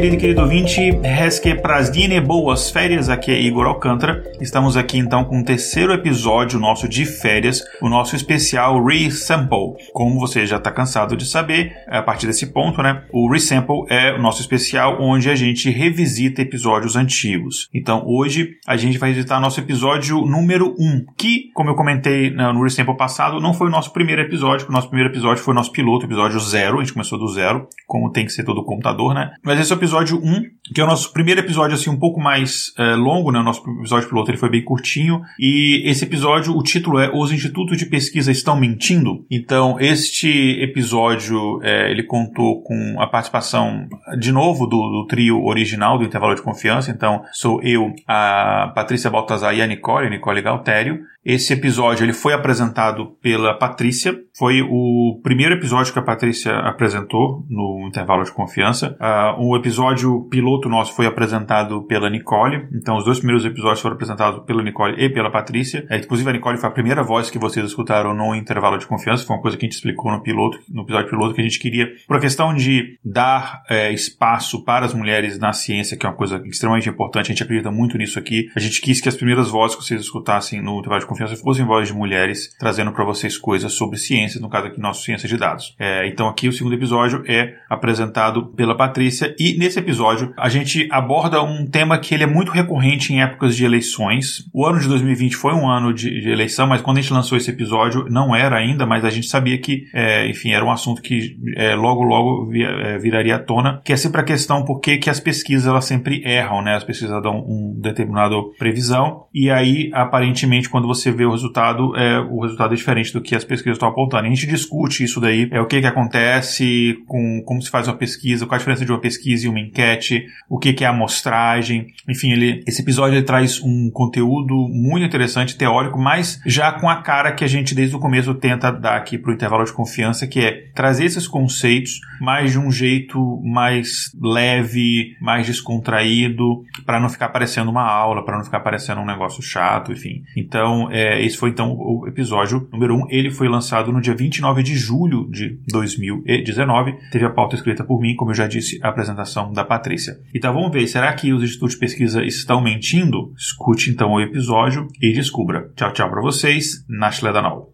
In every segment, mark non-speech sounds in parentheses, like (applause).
Querido e querido ouvinte, Resque Prazdine, boas férias, aqui é Igor Alcântara. Estamos aqui então com o terceiro episódio nosso de férias, o nosso especial Resample. Como você já está cansado de saber, a partir desse ponto, né, o Resample é o nosso especial onde a gente revisita episódios antigos. Então hoje a gente vai visitar nosso episódio número 1, que, como eu comentei no Resample passado, não foi o nosso primeiro episódio, o nosso primeiro episódio foi o nosso piloto, episódio zero, a gente começou do zero, como tem que ser todo computador, né? Mas esse é episódio 1, que é o nosso primeiro episódio assim um pouco mais é, longo, né? O nosso episódio piloto ele foi bem curtinho e esse episódio, o título é Os Institutos de Pesquisa Estão Mentindo. Então, este episódio é, ele contou com a participação de novo do, do, trio original do Intervalo de Confiança. Então, sou eu, a Patrícia Baltazar e a Nicole, a Nicole Galtério. Esse episódio ele foi apresentado pela Patrícia. Foi o primeiro episódio que a Patrícia apresentou no intervalo de confiança. Uh, o episódio piloto nosso foi apresentado pela Nicole. Então, os dois primeiros episódios foram apresentados pela Nicole e pela Patrícia. É, inclusive, a Nicole foi a primeira voz que vocês escutaram no intervalo de confiança. Foi uma coisa que a gente explicou no piloto, no episódio piloto, que a gente queria, por a questão de dar é, espaço para as mulheres na ciência, que é uma coisa extremamente importante. A gente acredita muito nisso aqui. A gente quis que as primeiras vozes que vocês escutassem no intervalo de confiança fossem vozes de mulheres trazendo para vocês coisas sobre ciências, no caso aqui nosso ciência de dados. É, então aqui o segundo episódio é apresentado pela Patrícia e nesse episódio a gente aborda um tema que ele é muito recorrente em épocas de eleições. O ano de 2020 foi um ano de, de eleição, mas quando a gente lançou esse episódio não era ainda, mas a gente sabia que, é, enfim, era um assunto que é, logo logo via, é, viraria à tona, que é sempre a questão por que, as pesquisas elas sempre erram, né? As pesquisas dão um determinado previsão e aí aparentemente quando você vê o resultado, é, o resultado é diferente do que as pesquisas estão apontando. a gente discute isso daí, é o que que acontece com como se faz uma pesquisa, qual a diferença de uma pesquisa e uma enquete, o que que é a amostragem. Enfim, ele, esse episódio ele traz um conteúdo muito interessante, teórico, mas já com a cara que a gente desde o começo tenta dar aqui para o intervalo de confiança, que é trazer esses conceitos, mas de um jeito mais leve, mais descontraído, para não ficar parecendo uma aula, para não ficar parecendo um negócio chato, enfim. Então, é, esse foi então o episódio número 1. Ele foi lançado no dia 29 de julho de 2019. Teve a pauta escrita por mim, como eu já disse, a apresentação da Patrícia. Então vamos ver, será que os institutos de pesquisa estão mentindo? Escute então o episódio e descubra. Tchau, tchau para vocês. Nashle Danol.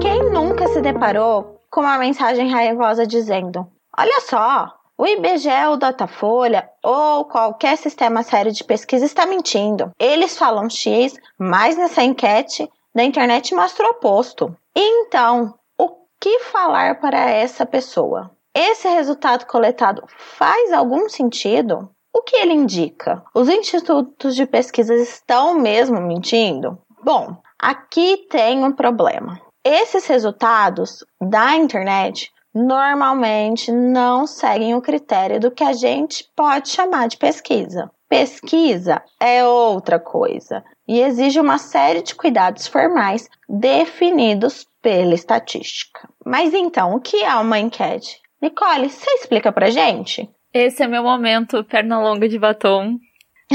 Quem nunca se deparou com uma mensagem raivosa dizendo: Olha só, o IBGE, o Datafolha ou qualquer sistema sério de pesquisa está mentindo. Eles falam X, mas nessa enquete da internet mostra o oposto. Então, o que falar para essa pessoa? Esse resultado coletado faz algum sentido? O que ele indica? Os institutos de pesquisa estão mesmo mentindo? Bom, aqui tem um problema. Esses resultados da internet normalmente não seguem o critério do que a gente pode chamar de pesquisa. Pesquisa é outra coisa e exige uma série de cuidados formais definidos pela estatística. Mas então, o que é uma enquete? Nicole, você explica pra gente? Esse é meu momento, perna longa de batom,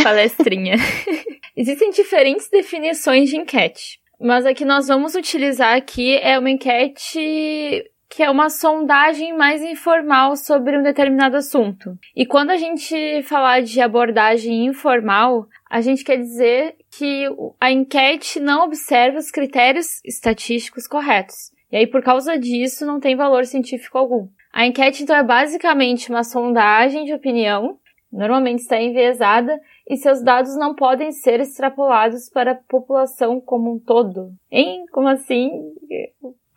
palestrinha. (laughs) Existem diferentes definições de enquete, mas a que nós vamos utilizar aqui é uma enquete que é uma sondagem mais informal sobre um determinado assunto. E quando a gente falar de abordagem informal, a gente quer dizer que a enquete não observa os critérios estatísticos corretos. E aí, por causa disso, não tem valor científico algum. A enquete, então, é basicamente uma sondagem de opinião, normalmente está enviesada, e seus dados não podem ser extrapolados para a população como um todo. Hein? Como assim?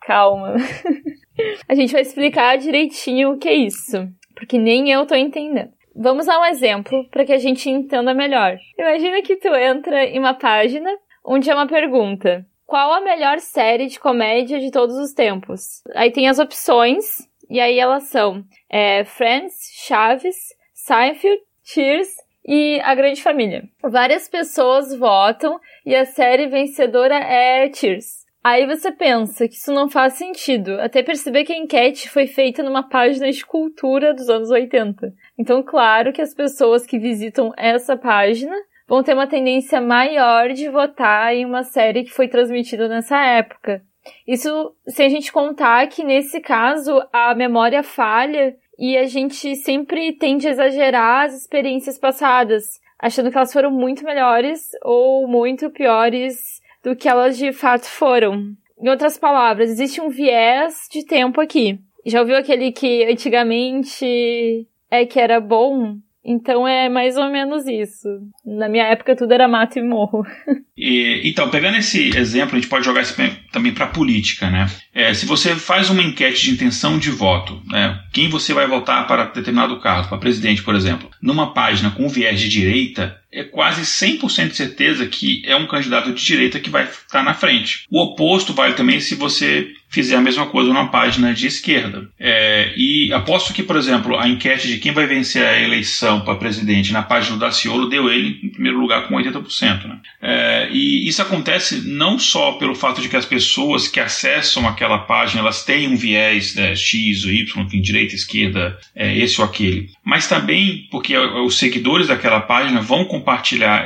Calma. (laughs) a gente vai explicar direitinho o que é isso, porque nem eu tô entendendo. Vamos a um exemplo para que a gente entenda melhor. Imagina que tu entra em uma página onde é uma pergunta: qual a melhor série de comédia de todos os tempos? Aí tem as opções, e aí elas são é, Friends, Chaves, Seinfeld, Cheers e A Grande Família. Várias pessoas votam e a série vencedora é Cheers. Aí você pensa que isso não faz sentido, até perceber que a enquete foi feita numa página de cultura dos anos 80. Então, claro que as pessoas que visitam essa página vão ter uma tendência maior de votar em uma série que foi transmitida nessa época. Isso sem a gente contar que nesse caso a memória falha e a gente sempre tende a exagerar as experiências passadas, achando que elas foram muito melhores ou muito piores do que elas de fato foram. Em outras palavras, existe um viés de tempo aqui. Já ouviu aquele que antigamente é que era bom? Então é mais ou menos isso. Na minha época tudo era mato e morro. (laughs) E, então, pegando esse exemplo, a gente pode jogar isso também para a política, né? É, se você faz uma enquete de intenção de voto, né, quem você vai votar para determinado cargo, para presidente, por exemplo, numa página com viés de direita, é quase 100% de certeza que é um candidato de direita que vai estar na frente. O oposto vale também se você fizer a mesma coisa numa página de esquerda. É, e aposto que, por exemplo, a enquete de quem vai vencer a eleição para presidente na página do Daciolo deu ele em primeiro lugar com 80%. Né? É, e isso acontece não só pelo fato de que as pessoas que acessam aquela página elas têm um viés né, X ou Y, enfim, direita, esquerda, é, esse ou aquele, mas também porque os seguidores daquela página vão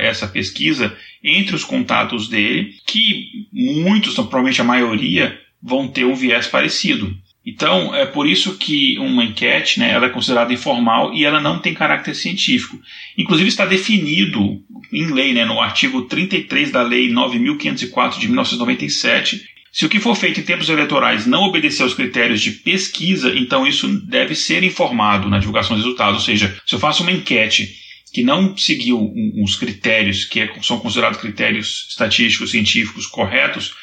essa pesquisa entre os contatos dele, que muitos, provavelmente a maioria, vão ter um viés parecido. Então, é por isso que uma enquete né, ela é considerada informal e ela não tem caráter científico. Inclusive está definido em lei, né, no artigo 33 da Lei 9.504 de 1997, se o que for feito em tempos eleitorais não obedecer aos critérios de pesquisa, então isso deve ser informado na divulgação dos resultados. Ou seja, se eu faço uma enquete que não seguiu os critérios que é, são considerados critérios estatísticos, científicos corretos,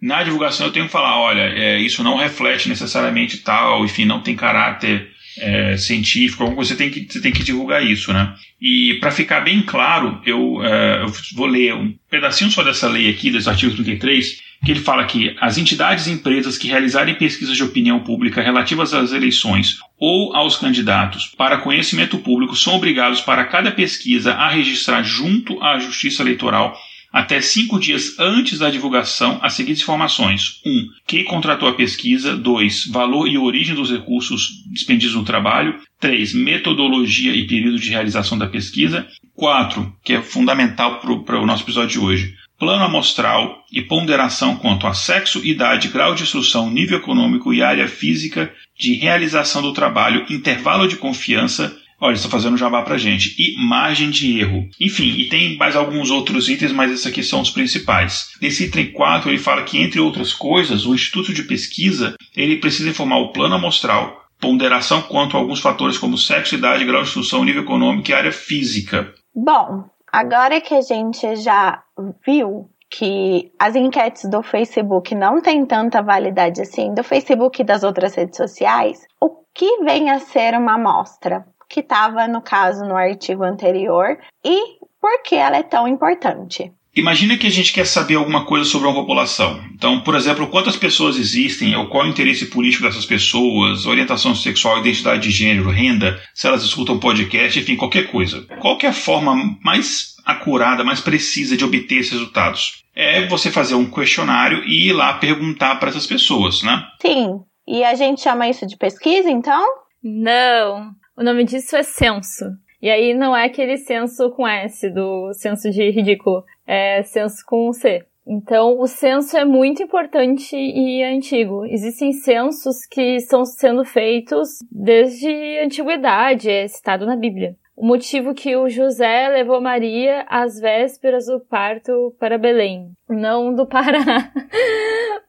na divulgação eu tenho que falar, olha, é, isso não reflete necessariamente tal, enfim, não tem caráter é, científico, você tem, que, você tem que divulgar isso, né? E para ficar bem claro, eu, é, eu, vou ler um pedacinho só dessa lei aqui, desse artigo 33, que ele fala que as entidades e empresas que realizarem pesquisas de opinião pública relativas às eleições ou aos candidatos para conhecimento público são obrigados para cada pesquisa a registrar junto à Justiça Eleitoral até cinco dias antes da divulgação as seguintes informações: 1. Um, quem contratou a pesquisa. 2. Valor e origem dos recursos dispendidos no trabalho. 3. Metodologia e período de realização da pesquisa. 4. Que é fundamental para o nosso episódio de hoje. Plano amostral e ponderação quanto a sexo, idade, grau de instrução, nível econômico e área física de realização do trabalho, intervalo de confiança, Olha, está fazendo jabá para gente. E margem de erro. Enfim, e tem mais alguns outros itens, mas esses aqui são os principais. Nesse item 4, ele fala que, entre outras coisas, o Instituto de Pesquisa ele precisa informar o plano amostral, ponderação quanto a alguns fatores como sexo, idade, grau de instrução, nível econômico e área física. Bom, agora que a gente já viu que as enquetes do Facebook não têm tanta validade assim, do Facebook e das outras redes sociais, o que vem a ser uma amostra? que estava, no caso, no artigo anterior e por que ela é tão importante. Imagina que a gente quer saber alguma coisa sobre uma população. Então, por exemplo, quantas pessoas existem, ou qual é o interesse político dessas pessoas, orientação sexual, identidade de gênero, renda, se elas escutam podcast, enfim, qualquer coisa. Qual é a forma mais acurada, mais precisa de obter esses resultados? É você fazer um questionário e ir lá perguntar para essas pessoas, né? Sim. E a gente chama isso de pesquisa, então? Não. O nome disso é censo. E aí não é aquele censo com S, do censo de ridículo. É censo com C. Então, o censo é muito importante e antigo. Existem censos que estão sendo feitos desde a antiguidade, é citado na Bíblia. O motivo que o José levou Maria às vésperas do parto para Belém, não do (laughs) Pará,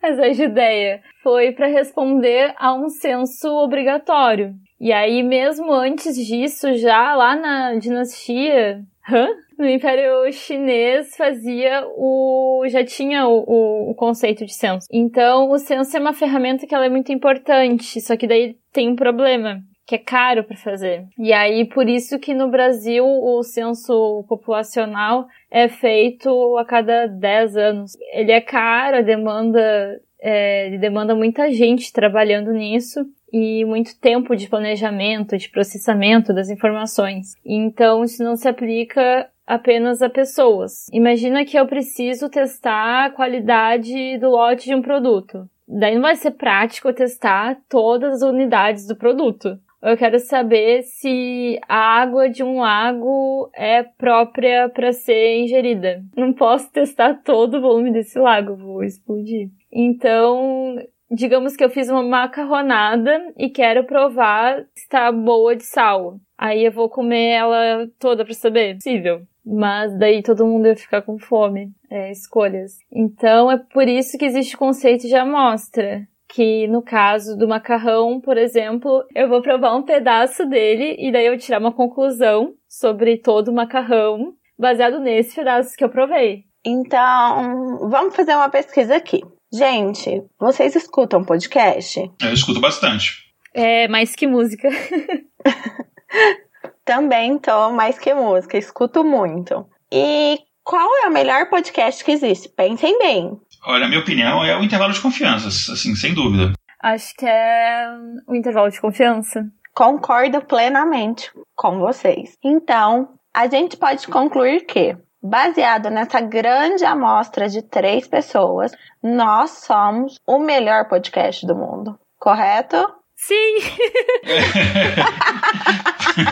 mas a Judéia, foi para responder a um censo obrigatório. E aí, mesmo antes disso, já lá na dinastia Hã? No Império Chinês fazia o. já tinha o, o, o, conceito de censo. Então, o censo é uma ferramenta que ela é muito importante, só que daí tem um problema. que é caro para fazer. E aí por isso que no Brasil o censo populacional é feito a cada 10 anos. Ele é caro, a demanda é, demanda muita gente trabalhando nisso e muito tempo de planejamento, de processamento das informações. Então isso não se aplica apenas a pessoas. Imagina que eu preciso testar a qualidade do lote de um produto. Daí não vai ser prático testar todas as unidades do produto. Eu quero saber se a água de um lago é própria para ser ingerida. Não posso testar todo o volume desse lago, vou explodir. Então, digamos que eu fiz uma macarronada e quero provar se está boa de sal. Aí eu vou comer ela toda para saber. É possível. Mas daí todo mundo ia ficar com fome. É, escolhas. Então é por isso que existe o conceito de amostra que no caso do macarrão, por exemplo, eu vou provar um pedaço dele e daí eu tirar uma conclusão sobre todo o macarrão baseado nesse pedaço que eu provei. Então, vamos fazer uma pesquisa aqui. Gente, vocês escutam podcast? Eu escuto bastante. É, mais que música. (laughs) Também tô mais que música, escuto muito. E qual é o melhor podcast que existe? Pensem bem. Olha, a minha opinião é o intervalo de confiança, assim, sem dúvida. Acho que é o intervalo de confiança. Concordo plenamente com vocês. Então, a gente pode concluir que, baseado nessa grande amostra de três pessoas, nós somos o melhor podcast do mundo. Correto? Sim!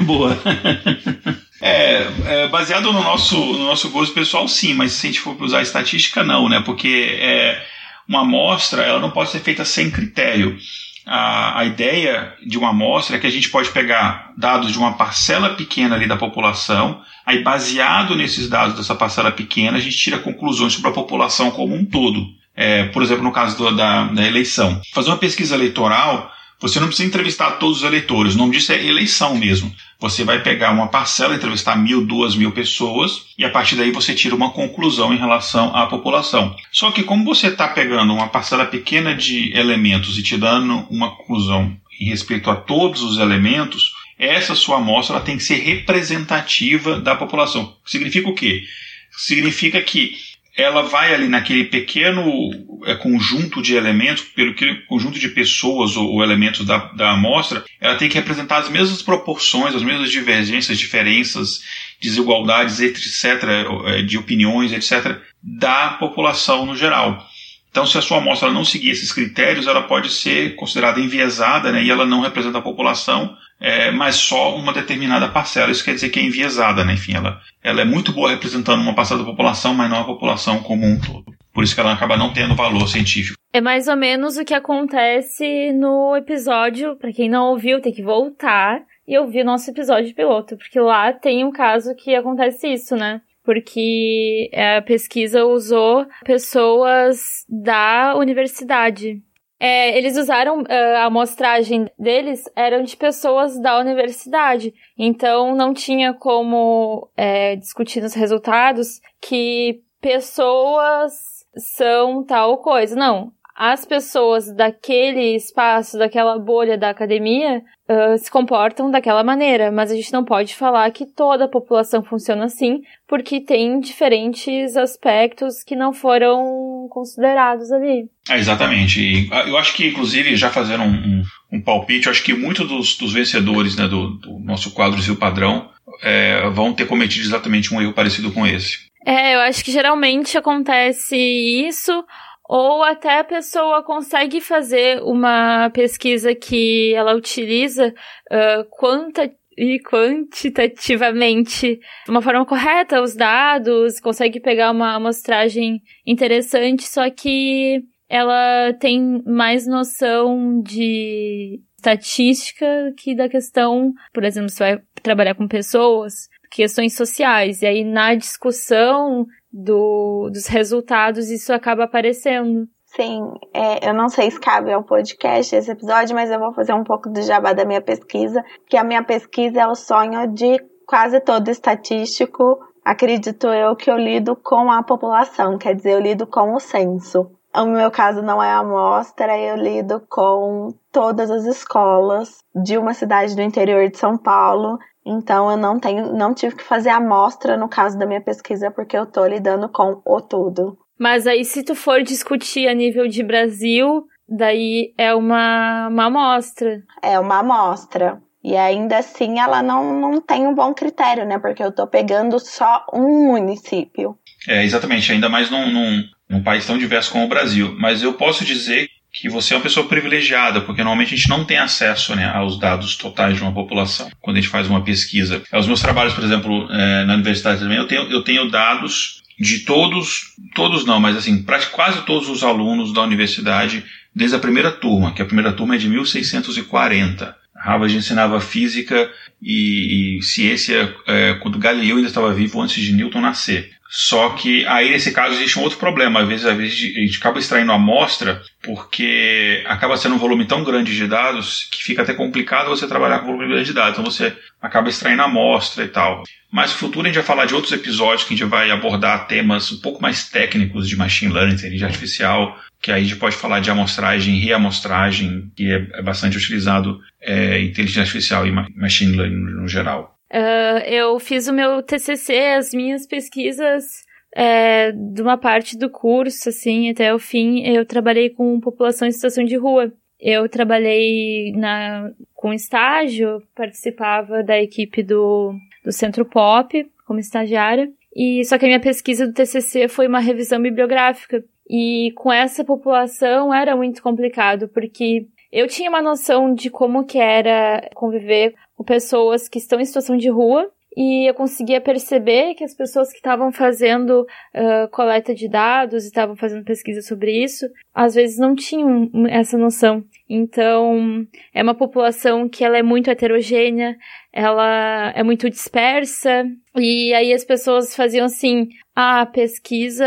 (laughs) Boa. É, é, baseado no nosso, no nosso gosto pessoal, sim, mas se a gente for usar estatística, não, né? Porque é, uma amostra ela não pode ser feita sem critério. A, a ideia de uma amostra é que a gente pode pegar dados de uma parcela pequena ali da população, aí baseado nesses dados dessa parcela pequena, a gente tira conclusões sobre a população como um todo. É, por exemplo, no caso do, da, da eleição. Fazer uma pesquisa eleitoral você não precisa entrevistar todos os eleitores, o nome disso é eleição mesmo. Você vai pegar uma parcela, entrevistar mil, duas mil pessoas, e a partir daí você tira uma conclusão em relação à população. Só que como você está pegando uma parcela pequena de elementos e te dando uma conclusão em respeito a todos os elementos, essa sua amostra tem que ser representativa da população. Significa o quê? Significa que ela vai ali naquele pequeno é, conjunto de elementos, pelo que conjunto de pessoas ou, ou, elementos da, da amostra, ela tem que representar as mesmas proporções, as mesmas divergências, diferenças, desigualdades, etc., é, de opiniões, etc., da população no geral. Então, se a sua amostra não seguir esses critérios, ela pode ser considerada enviesada né, e ela não representa a população, é, mas só uma determinada parcela. Isso quer dizer que é enviesada, né? Enfim, ela, ela é muito boa representando uma parcela da população, mas não a população como um todo. Por isso que ela acaba não tendo valor científico. É mais ou menos o que acontece no episódio, para quem não ouviu, tem que voltar e ouvir o nosso episódio piloto, porque lá tem um caso que acontece isso, né? Porque a pesquisa usou pessoas da universidade. É, eles usaram uh, a amostragem deles eram de pessoas da universidade, então não tinha como é, discutir nos resultados que pessoas são tal coisa. Não, as pessoas daquele espaço, daquela bolha da academia, uh, se comportam daquela maneira, mas a gente não pode falar que toda a população funciona assim, porque tem diferentes aspectos que não foram considerados ali. É, exatamente. E ah, eu acho que, inclusive, já fazendo um, um, um palpite, eu acho que muitos dos, dos vencedores né, do, do, nosso quadro Zil Padrão é, vão ter cometido exatamente um erro parecido com esse. É, eu acho que geralmente acontece isso ou até a pessoa consegue fazer uma pesquisa que ela utiliza uh, quanta e quantitativamente de uma forma correta os dados, consegue pegar uma amostragem interessante, só que ela tem mais noção de estatística que da questão, por exemplo, você vai trabalhar com pessoas, questões sociais, e aí na discussão do, dos resultados, isso acaba aparecendo. Sim, é, eu não sei se cabe ao podcast esse episódio, mas eu vou fazer um pouco do jabá da minha pesquisa, que a minha pesquisa é o sonho de quase todo estatístico, acredito eu, que eu lido com a população, quer dizer, eu lido com o censo. O meu caso não é amostra, eu lido com todas as escolas de uma cidade do interior de São Paulo. Então eu não tenho, não tive que fazer amostra no caso da minha pesquisa porque eu tô lidando com o tudo. Mas aí se tu for discutir a nível de Brasil, daí é uma, uma amostra. É uma amostra. E ainda assim ela não, não tem um bom critério, né? Porque eu tô pegando só um município. É, exatamente, ainda mais num, num, num país tão diverso como o Brasil. Mas eu posso dizer que você é uma pessoa privilegiada, porque normalmente a gente não tem acesso né, aos dados totais de uma população quando a gente faz uma pesquisa. Os meus trabalhos, por exemplo, é, na universidade também, eu tenho, eu tenho dados de todos, todos não, mas assim, quase todos os alunos da universidade desde a primeira turma, que a primeira turma é de 1640. Harvard ensinava física e, e ciência é, quando Galileu ainda estava vivo antes de Newton nascer. Só que aí nesse caso existe um outro problema. Às vezes, às vezes a gente acaba extraindo a amostra porque acaba sendo um volume tão grande de dados que fica até complicado você trabalhar com volume grande de dados. Então você acaba extraindo a amostra e tal. Mas no futuro a gente vai falar de outros episódios que a gente vai abordar temas um pouco mais técnicos de machine learning, inteligência artificial, que aí a gente pode falar de amostragem reamostragem, que é, é bastante utilizado é, inteligência artificial e machine learning no geral. Uh, eu fiz o meu TCC, as minhas pesquisas é, de uma parte do curso, assim, até o fim, eu trabalhei com população em situação de rua. Eu trabalhei na, com estágio, participava da equipe do, do Centro Pop como estagiária, e só que a minha pesquisa do TCC foi uma revisão bibliográfica. E com essa população era muito complicado, porque eu tinha uma noção de como que era conviver com pessoas que estão em situação de rua e eu conseguia perceber que as pessoas que estavam fazendo uh, coleta de dados estavam fazendo pesquisa sobre isso, às vezes não tinham essa noção. Então, é uma população que ela é muito heterogênea, ela é muito dispersa, e aí as pessoas faziam assim, ah, pesquisa,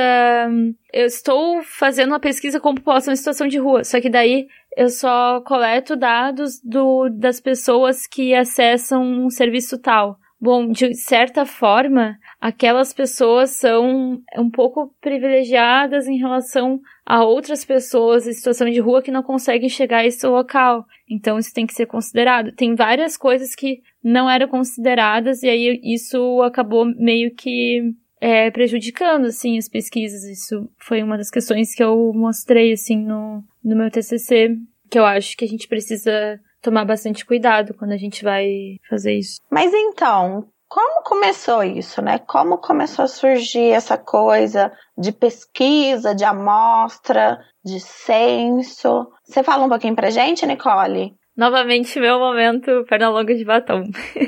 eu estou fazendo uma pesquisa com população em situação de rua, só que daí eu só coleto dados do, das pessoas que acessam um serviço tal. Bom, de certa forma, aquelas pessoas são um pouco privilegiadas em relação a outras pessoas em situação de rua que não conseguem chegar a esse local. Então isso tem que ser considerado. Tem várias coisas que não eram consideradas e aí isso acabou meio que é, prejudicando assim as pesquisas. Isso foi uma das questões que eu mostrei assim no, no meu TCC, que eu acho que a gente precisa tomar bastante cuidado quando a gente vai fazer isso. Mas então, como começou isso, né? Como começou a surgir essa coisa de pesquisa, de amostra, de censo? Você fala um pouquinho pra gente, Nicole? Novamente, meu momento perna longa de batom.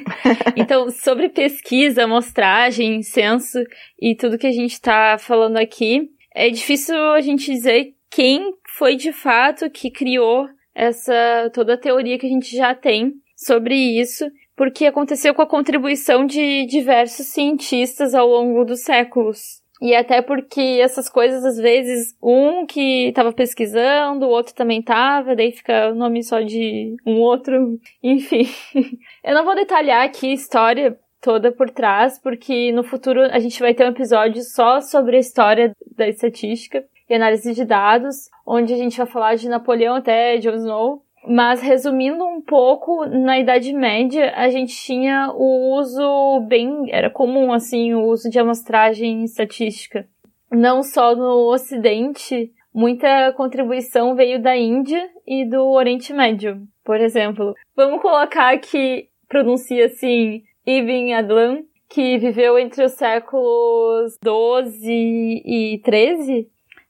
(laughs) então, sobre pesquisa, amostragem, censo e tudo que a gente tá falando aqui, é difícil a gente dizer quem foi de fato que criou essa toda a teoria que a gente já tem sobre isso, porque aconteceu com a contribuição de diversos cientistas ao longo dos séculos. E até porque essas coisas, às vezes, um que estava pesquisando, o outro também estava, daí fica o nome só de um outro, (laughs) enfim. Eu não vou detalhar aqui a história toda por trás, porque no futuro a gente vai ter um episódio só sobre a história da estatística e análise de dados, onde a gente vai falar de Napoleão até Jon Snow. Mas resumindo um pouco, na Idade Média a gente tinha o uso bem, era comum assim, o uso de amostragem estatística. Não só no Ocidente, muita contribuição veio da Índia e do Oriente Médio, por exemplo. Vamos colocar que pronuncia assim Ibn Adlan, que viveu entre os séculos 12 e 13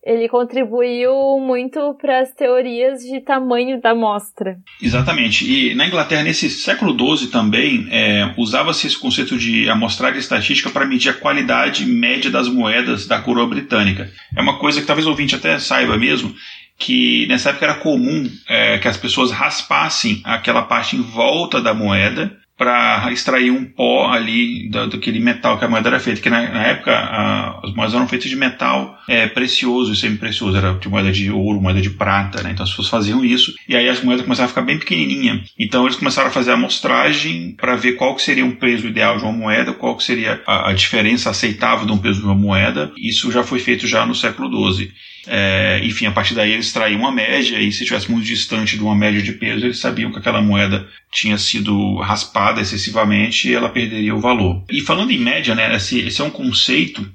ele contribuiu muito para as teorias de tamanho da amostra. Exatamente. E na Inglaterra, nesse século XII também, é, usava-se esse conceito de amostragem estatística para medir a qualidade média das moedas da coroa britânica. É uma coisa que talvez o ouvinte até saiba mesmo, que nessa época era comum é, que as pessoas raspassem aquela parte em volta da moeda para extrair um pó ali do, daquele metal que a moeda era feita, que na, na época a, as moedas eram feitas de metal é, precioso e semi-precioso, era de moeda de ouro, moeda de prata, né? então as pessoas faziam isso, e aí as moedas começaram a ficar bem pequenininha, então eles começaram a fazer a amostragem para ver qual que seria um peso ideal de uma moeda, qual que seria a, a diferença aceitável de um peso de uma moeda, isso já foi feito já no século XII. É, enfim, a partir daí eles extraíam uma média e se estivesse muito distante de uma média de peso, eles sabiam que aquela moeda tinha sido raspada excessivamente e ela perderia o valor. E falando em média, né, esse, esse é um conceito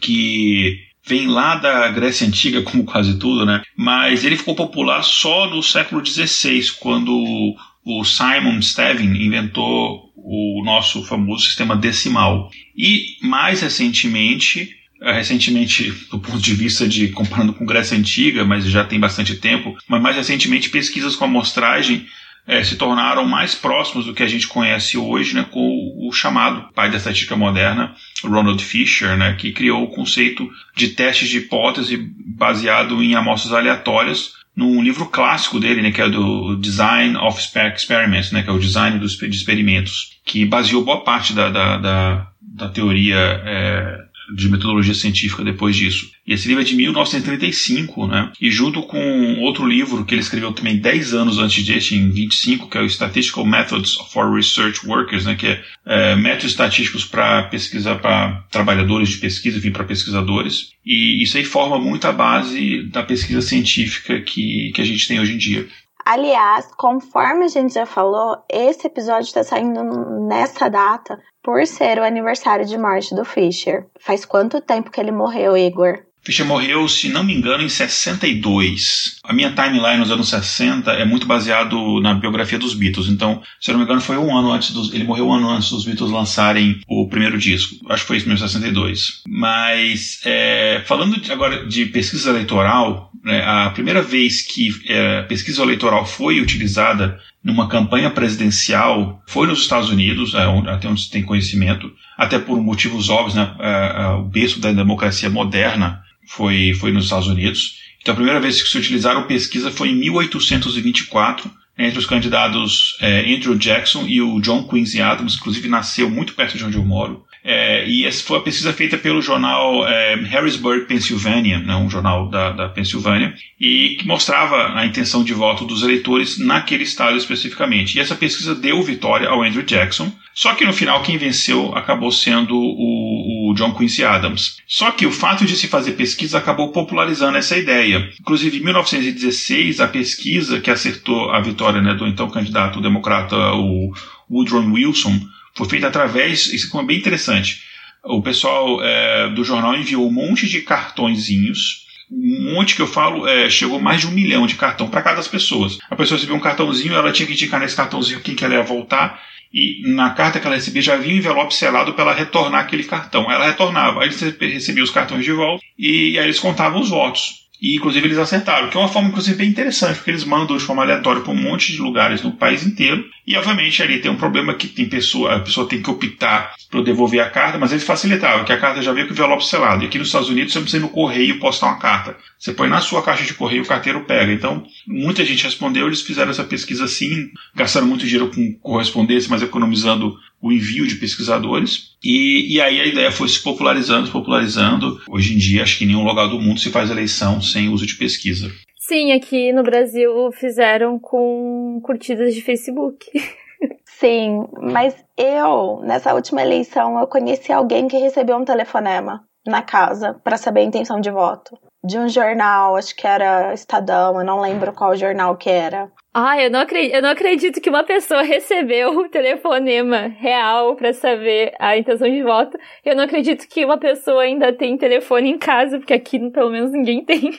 que vem lá da Grécia Antiga, (laughs) como quase tudo, né? Mas ele ficou popular só no século XVI, quando o Simon Stevin inventou o nosso famoso sistema decimal. E mais recentemente, recentemente do ponto de vista de comparando com Grécia Antiga, mas já tem bastante tempo, mas mais recentemente pesquisas com amostragem é, se tornaram mais próximos do que a gente conhece hoje, né, com o, o chamado pai da estatística moderna, Ronald Fisher, né, que criou o conceito de testes de hipótese baseado em amostras aleatórias num livro clássico dele, né, que é do Design of Experiments, né, que é o design dos de experimentos, que baseou boa parte da, da, da, da teoria é, de metodologia científica depois disso. E esse livro é de 1935, né? E junto com outro livro que ele escreveu também 10 anos antes deste, em 25, que é o Statistical Methods for Research Workers, né? Que é, é métodos estatísticos para pesquisa, para trabalhadores de pesquisa, enfim, para pesquisadores. E isso aí forma muito a base da pesquisa científica que, que a gente tem hoje em dia. Aliás, conforme a gente já falou, esse episódio está saindo nessa data por ser o aniversário de morte do Fischer. Faz quanto tempo que ele morreu, Igor? Fischer morreu, se não me engano, em 62. A minha timeline nos anos 60 é muito baseado na biografia dos Beatles. Então, se não me engano, foi um ano antes dos. Ele morreu um ano antes dos Beatles lançarem o primeiro disco. Acho que foi isso mesmo, 62. Mas, é, falando agora de pesquisa eleitoral, a primeira vez que é, pesquisa eleitoral foi utilizada numa campanha presidencial foi nos Estados Unidos, é, até onde se tem conhecimento, até por motivos óbvios, né, é, é, o berço da democracia moderna foi, foi nos Estados Unidos. Então a primeira vez que se utilizaram pesquisa foi em 1824, entre os candidatos é, Andrew Jackson e o John Quincy Adams, inclusive nasceu muito perto de onde eu moro. É, e essa foi a pesquisa feita pelo jornal é, Harrisburg, Pennsylvania, né, um jornal da, da Pensilvânia, e que mostrava a intenção de voto dos eleitores naquele estado especificamente. E essa pesquisa deu vitória ao Andrew Jackson, só que no final quem venceu acabou sendo o, o, John Quincy Adams. Só que o fato de se fazer pesquisa acabou popularizando essa ideia. Inclusive, em 1916, a pesquisa que acertou a vitória né, do então candidato democrata, o Woodrow Wilson, foi feita através, isso é bem interessante. O pessoal é, do jornal enviou um monte de cartõezinhos um monte que eu falo, é, chegou mais de um milhão de cartão para cada das pessoas. A pessoa recebeu um cartãozinho, ela tinha que indicar nesse cartãozinho quem que ela ia voltar, e na carta que ela recebia já havia um envelope selado para ela retornar aquele cartão. Ela retornava, aí eles recebiam os cartões de volta e aí eles contavam os votos. E inclusive eles acertaram, que é uma forma inclusive bem interessante, porque eles mandam de forma aleatória para um monte de lugares no país inteiro. E obviamente ali tem um problema que tem pessoa, a pessoa tem que optar para devolver a carta, mas eles facilitavam, que a carta já veio com o envelope selado. E aqui nos Estados Unidos você não precisa ir no correio postar uma carta. Você põe na sua caixa de correio, o carteiro pega. Então, muita gente respondeu, eles fizeram essa pesquisa assim, gastaram muito dinheiro com correspondência, mas economizando o envio de pesquisadores. E, e aí a ideia foi se popularizando, se popularizando. Hoje em dia, acho que em nenhum lugar do mundo se faz eleição sem uso de pesquisa. Sim, aqui no Brasil fizeram com curtidas de Facebook. (laughs) Sim, mas eu, nessa última eleição, eu conheci alguém que recebeu um telefonema na casa para saber a intenção de voto. De um jornal, acho que era Estadão, eu não lembro qual jornal que era. Ah, eu não acredito, eu não acredito que uma pessoa recebeu o telefonema real para saber a intenção de voto. Eu não acredito que uma pessoa ainda tem telefone em casa, porque aqui pelo menos ninguém (laughs) tem.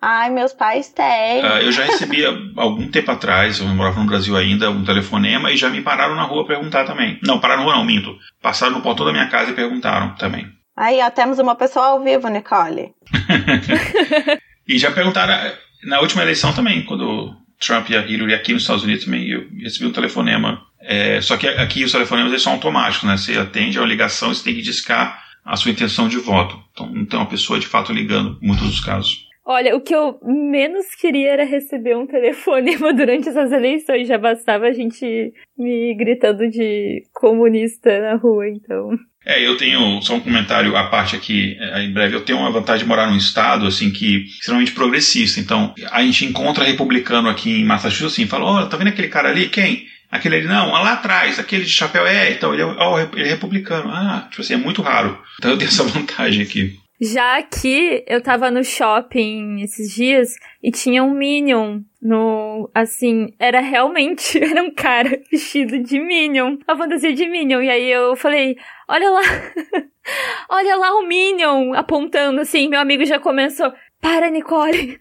Ai, meus pais têm. Uh, eu já recebi algum tempo atrás, eu morava no Brasil ainda, um telefonema e já me pararam na rua perguntar também. Não, pararam na rua não, minto. Passaram no portão da minha casa e perguntaram também. Aí, ó, temos uma pessoa ao vivo, Nicole. (laughs) (laughs) e já perguntaram na última eleição também, quando Trump e Hillary aqui nos Estados Unidos também, eu recebi um telefonema. É, só que aqui os telefonemas são automáticos, né? Você atende a ligação você tem que discar a sua intenção de voto. Então não tem uma pessoa de fato ligando, muitos dos casos. Olha, o que eu menos queria era receber um (laughs) telefonema durante essas eleições. Já bastava a gente me gritando de comunista na rua, então. É, eu tenho só um comentário à parte aqui, é, em breve. Eu tenho uma vantagem de morar num estado, assim, que extremamente progressista. Então, a gente encontra republicano aqui em Massachusetts, assim, fala, oh, tá vendo aquele cara ali? Quem? Aquele ali, não, lá atrás, aquele de chapéu, é, então, ele é, ele é republicano. Ah, tipo assim, é muito raro. Então eu tenho essa (laughs) vantagem aqui. Já aqui, eu tava no shopping esses dias e tinha um Minion no. Assim, era realmente. (laughs) Era um cara vestido de Minion. A fantasia de Minion. E aí eu falei: Olha lá. (laughs) olha lá o Minion apontando assim. Meu amigo já começou. Para, Nicole!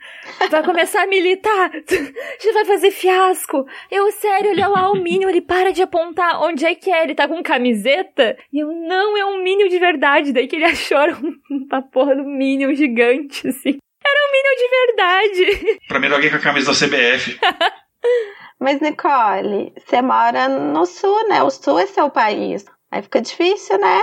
Vai começar a militar! Já vai fazer fiasco! Eu, sério, olha lá o Minion, ele para de apontar onde é que é, ele tá com camiseta? E eu, não, é um Minion de verdade! Daí que ele achou uma porra do Minion gigante, assim. Era um Minion de verdade! Pra mim, alguém com a camisa da CBF. (laughs) Mas, Nicole, você mora no sul, né? O sul é seu país. Aí fica difícil, né?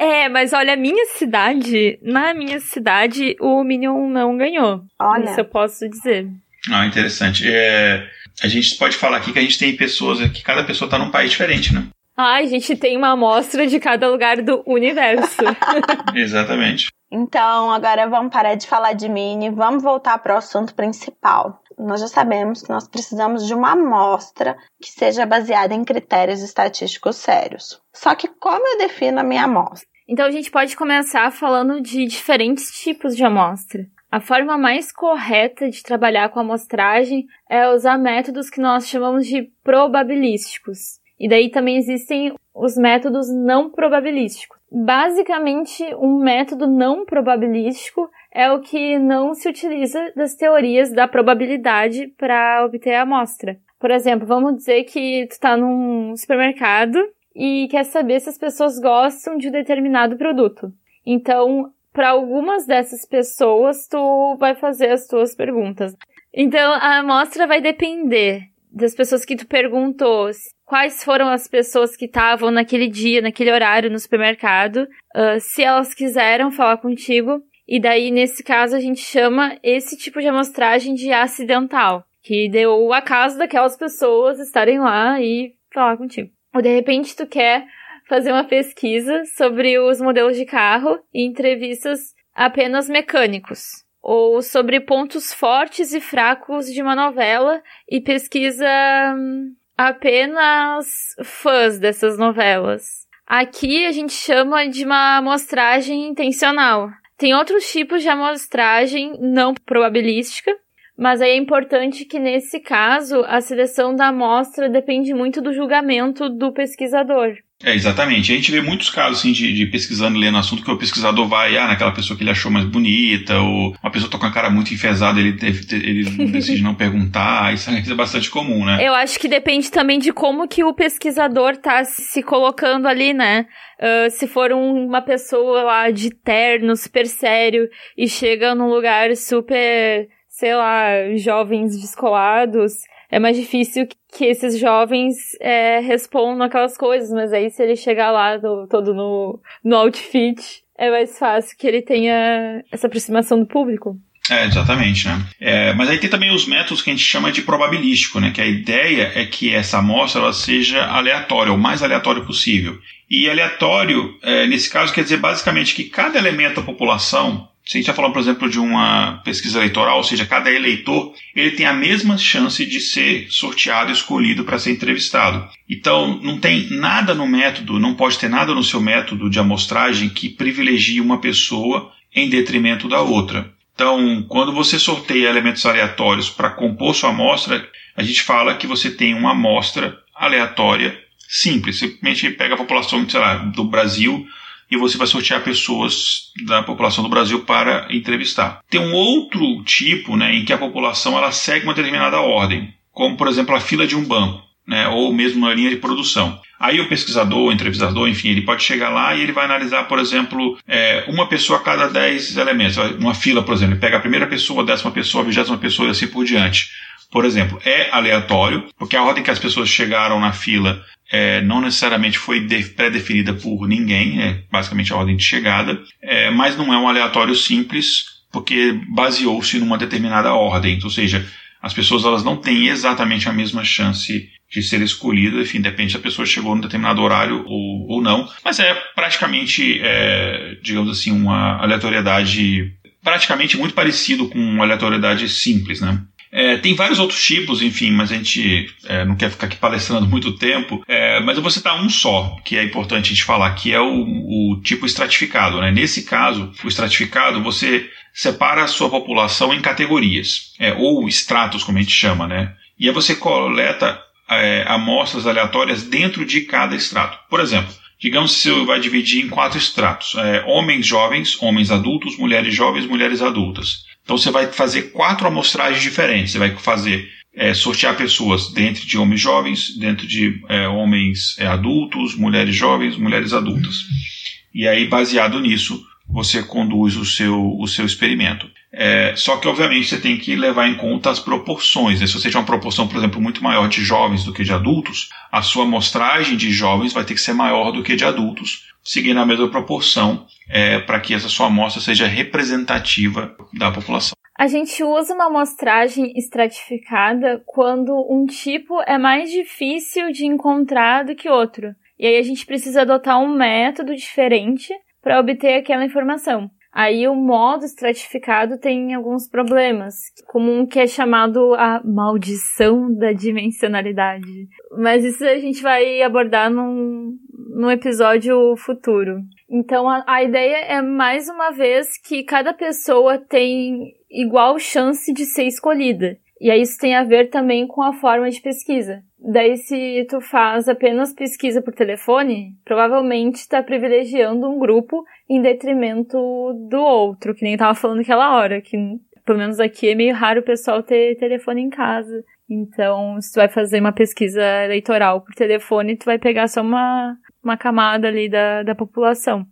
É, mas olha, a minha cidade, na minha cidade, o Minion não ganhou. Olha. Isso eu posso dizer. Ah, interessante. É, a gente pode falar aqui que a gente tem pessoas, que cada pessoa tá num país diferente, né? Ah, a gente tem uma amostra de cada lugar do universo. (laughs) (laughs) Exatamente. Então, agora vamos parar de falar de Mini, vamos voltar para o assunto principal. Nós já sabemos que nós precisamos de uma amostra que seja baseada em critérios estatísticos sérios. Só que como eu defino a minha amostra? Então a gente pode começar falando de diferentes tipos de amostra. A forma mais correta de trabalhar com amostragem é usar métodos que nós chamamos de probabilísticos. E daí também existem os métodos não probabilísticos. Basicamente, um método não probabilístico é o que não se utiliza das teorias da probabilidade para obter a amostra. Por exemplo, vamos dizer que tu está num supermercado e quer saber se as pessoas gostam de um determinado produto. Então, para algumas dessas pessoas, tu vai fazer as tuas perguntas. Então, a amostra vai depender das pessoas que tu perguntou, quais foram as pessoas que estavam naquele dia, naquele horário no supermercado, uh, se elas quiseram falar contigo. E daí, nesse caso, a gente chama esse tipo de amostragem de acidental, que deu o acaso daquelas pessoas estarem lá e falar contigo. Ou de repente tu quer fazer uma pesquisa sobre os modelos de carro e entrevistas apenas mecânicos. Ou sobre pontos fortes e fracos de uma novela e pesquisa hum, apenas fãs dessas novelas. Aqui a gente chama de uma amostragem intencional. Tem outros tipos de amostragem não probabilística, mas aí é importante que, nesse caso, a seleção da amostra depende muito do julgamento do pesquisador. É, exatamente. A gente vê muitos casos assim, de, de pesquisando e lendo assunto que o pesquisador vai ah, naquela pessoa que ele achou mais bonita, ou uma pessoa tá com a cara muito enfesada, ele, ele (laughs) decide não perguntar. Isso é bastante comum, né? Eu acho que depende também de como que o pesquisador tá se colocando ali, né? Uh, se for um, uma pessoa lá de terno, super sério, e chega num lugar super sei lá, jovens descolados, é mais difícil que esses jovens é, respondam aquelas coisas, mas aí se ele chegar lá do, todo no, no outfit, é mais fácil que ele tenha essa aproximação do público. É, exatamente, né? É, mas aí tem também os métodos que a gente chama de probabilístico, né? Que a ideia é que essa amostra ela seja aleatória, o mais aleatório possível. E aleatório, é, nesse caso, quer dizer basicamente que cada elemento da população se a gente está falando, por exemplo, de uma pesquisa eleitoral, ou seja, cada eleitor ele tem a mesma chance de ser sorteado, escolhido para ser entrevistado. Então, não tem nada no método, não pode ter nada no seu método de amostragem que privilegie uma pessoa em detrimento da outra. Então, quando você sorteia elementos aleatórios para compor sua amostra, a gente fala que você tem uma amostra aleatória simples. Simplesmente pega a população sei lá, do Brasil e você vai sortear pessoas da população do Brasil para entrevistar. Tem um outro tipo né, em que a população ela segue uma determinada ordem, como por exemplo a fila de um banco. Né, ou mesmo uma linha de produção. Aí o pesquisador, o entrevistador, enfim, ele pode chegar lá e ele vai analisar, por exemplo, é, uma pessoa a cada dez elementos. Uma fila, por exemplo, ele pega a primeira pessoa, a décima pessoa, a vigésima pessoa e assim por diante. Por exemplo, é aleatório, porque a ordem que as pessoas chegaram na fila é, não necessariamente foi pré-definida por ninguém, é basicamente a ordem de chegada, é, mas não é um aleatório simples, porque baseou-se numa determinada ordem, ou seja, as pessoas elas não têm exatamente a mesma chance de ser escolhida, enfim, depende se a pessoa chegou num determinado horário ou, ou não, mas é praticamente, é, digamos assim, uma aleatoriedade praticamente muito parecido com uma aleatoriedade simples, né? É, tem vários outros tipos, enfim, mas a gente é, não quer ficar aqui palestrando muito tempo. É, mas eu vou citar um só, que é importante a gente falar, que é o, o tipo estratificado. Né? Nesse caso, o estratificado, você separa a sua população em categorias, é, ou estratos, como a gente chama, né? E aí você coleta é, amostras aleatórias dentro de cada extrato. Por exemplo, digamos que você vai dividir em quatro estratos: é, homens jovens, homens adultos, mulheres jovens, mulheres adultas. Então você vai fazer quatro amostragens diferentes. Você vai fazer é, sortear pessoas dentro de homens jovens, dentro de é, homens é, adultos, mulheres jovens, mulheres adultas. E aí, baseado nisso, você conduz o seu, o seu experimento. É, só que, obviamente, você tem que levar em conta as proporções. Né? Se você tiver uma proporção, por exemplo, muito maior de jovens do que de adultos, a sua amostragem de jovens vai ter que ser maior do que de adultos, seguindo a mesma proporção é, para que essa sua amostra seja representativa da população. A gente usa uma amostragem estratificada quando um tipo é mais difícil de encontrar do que outro. E aí a gente precisa adotar um método diferente para obter aquela informação. Aí o modo estratificado tem alguns problemas, como um que é chamado a maldição da dimensionalidade. Mas isso a gente vai abordar num, num episódio futuro. Então a, a ideia é mais uma vez que cada pessoa tem igual chance de ser escolhida. E aí isso tem a ver também com a forma de pesquisa. Daí se tu faz apenas pesquisa por telefone, provavelmente está privilegiando um grupo em detrimento do outro, que nem tava falando aquela hora, que pelo menos aqui é meio raro o pessoal ter telefone em casa. Então, se tu vai fazer uma pesquisa eleitoral por telefone, tu vai pegar só uma, uma camada ali da, da população.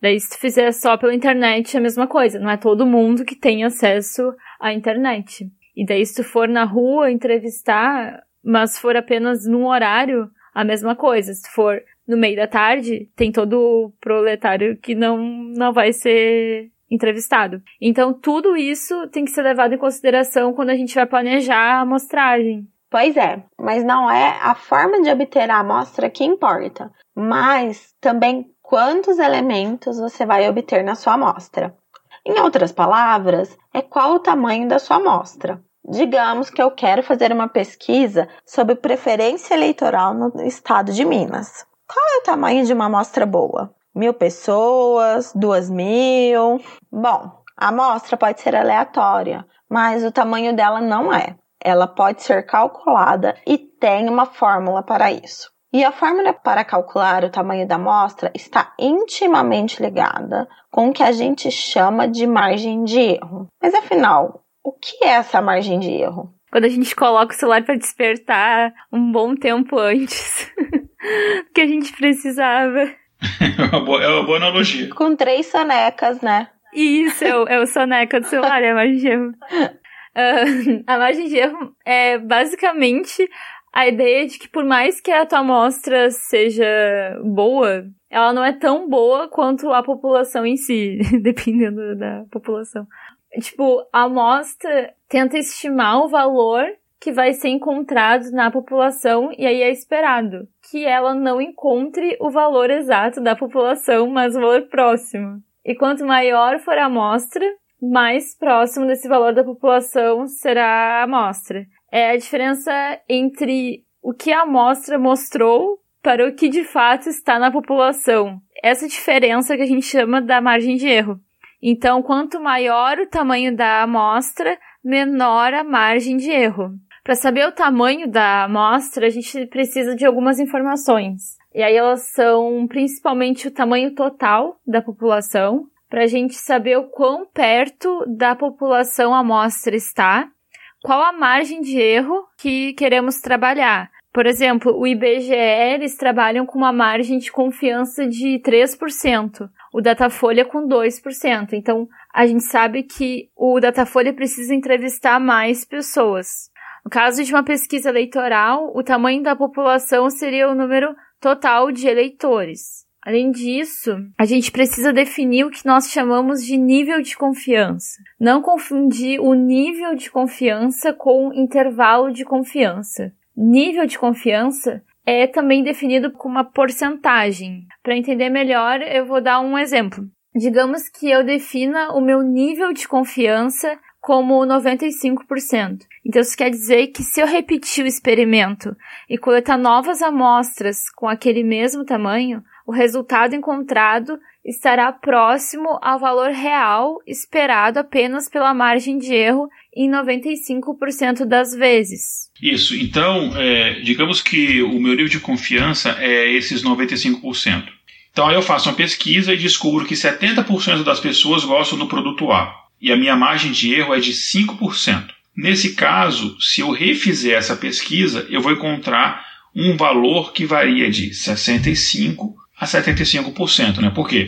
Daí, se tu fizer só pela internet, é a mesma coisa. Não é todo mundo que tem acesso à internet. E daí, se tu for na rua entrevistar, mas for apenas num horário, a mesma coisa. Se for no meio da tarde, tem todo o proletário que não, não vai ser entrevistado. Então, tudo isso tem que ser levado em consideração quando a gente vai planejar a amostragem. Pois é, mas não é a forma de obter a amostra que importa, mas também quantos elementos você vai obter na sua amostra. Em outras palavras, é qual o tamanho da sua amostra. Digamos que eu quero fazer uma pesquisa sobre preferência eleitoral no estado de Minas. Qual é o tamanho de uma amostra boa? Mil pessoas? Duas mil? Bom, a amostra pode ser aleatória, mas o tamanho dela não é. Ela pode ser calculada e tem uma fórmula para isso. E a fórmula para calcular o tamanho da amostra está intimamente ligada com o que a gente chama de margem de erro. Mas afinal, o que é essa margem de erro? Quando a gente coloca o celular para despertar um bom tempo antes (laughs) que a gente precisava. É uma, boa, é uma boa analogia. Com três sonecas, né? Isso, é o, é o soneca do celular, é a margem de erro. Uh, (laughs) a margem de erro é basicamente a ideia de que por mais que a tua amostra seja boa, ela não é tão boa quanto a população em si, (laughs) dependendo da população. Tipo, a amostra tenta estimar o valor que vai ser encontrado na população e aí é esperado que ela não encontre o valor exato da população, mas o valor próximo. E quanto maior for a amostra, mais próximo desse valor da população será a amostra. É a diferença entre o que a amostra mostrou para o que de fato está na população. Essa diferença que a gente chama da margem de erro. Então, quanto maior o tamanho da amostra, menor a margem de erro. Para saber o tamanho da amostra, a gente precisa de algumas informações. E aí elas são principalmente o tamanho total da população, para a gente saber o quão perto da população a amostra está, qual a margem de erro que queremos trabalhar. Por exemplo, o IBGE, eles trabalham com uma margem de confiança de 3%, o Datafolha com 2%. Então, a gente sabe que o Datafolha precisa entrevistar mais pessoas. No caso de uma pesquisa eleitoral, o tamanho da população seria o número total de eleitores. Além disso, a gente precisa definir o que nós chamamos de nível de confiança. Não confundir o nível de confiança com intervalo de confiança nível de confiança é também definido com uma porcentagem. Para entender melhor, eu vou dar um exemplo. Digamos que eu defina o meu nível de confiança como 95%. Então isso quer dizer que se eu repetir o experimento e coletar novas amostras com aquele mesmo tamanho, o resultado encontrado estará próximo ao valor real esperado apenas pela margem de erro em 95% das vezes. Isso, então, é, digamos que o meu nível de confiança é esses 95%. Então aí eu faço uma pesquisa e descubro que 70% das pessoas gostam do produto A e a minha margem de erro é de 5%. Nesse caso, se eu refizer essa pesquisa, eu vou encontrar um valor que varia de 65 a 75%, né? Por quê?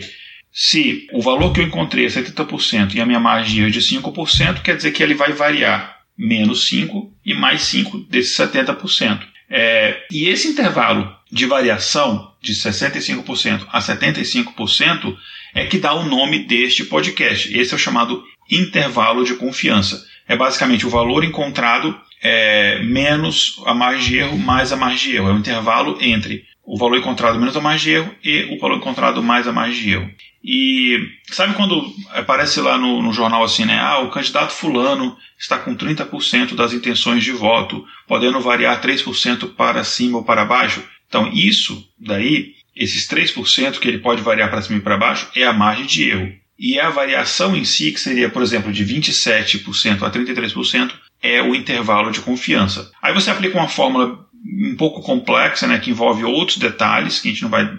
Se o valor que eu encontrei é 70% e a minha margem é de 5%, quer dizer que ele vai variar menos 5 e mais 5 desses 70%. É, e esse intervalo de variação de 65% a 75% é que dá o nome deste podcast. Esse é o chamado intervalo de confiança. É basicamente o valor encontrado é, menos a margem de erro mais a margem de erro. É o intervalo entre o valor encontrado menos a margem de erro e o valor encontrado mais a margem de erro. E sabe quando aparece lá no, no, jornal assim, né? Ah, o candidato fulano está com 30% das intenções de voto, podendo variar 3% para cima ou para baixo. Então, isso daí, esses 3% que ele pode variar para cima e para baixo, é a margem de erro. E a variação em si, que seria, por exemplo, de 27% a 33%, é o intervalo de confiança. Aí você aplica uma fórmula um pouco complexa, né, que envolve outros detalhes que a gente não vai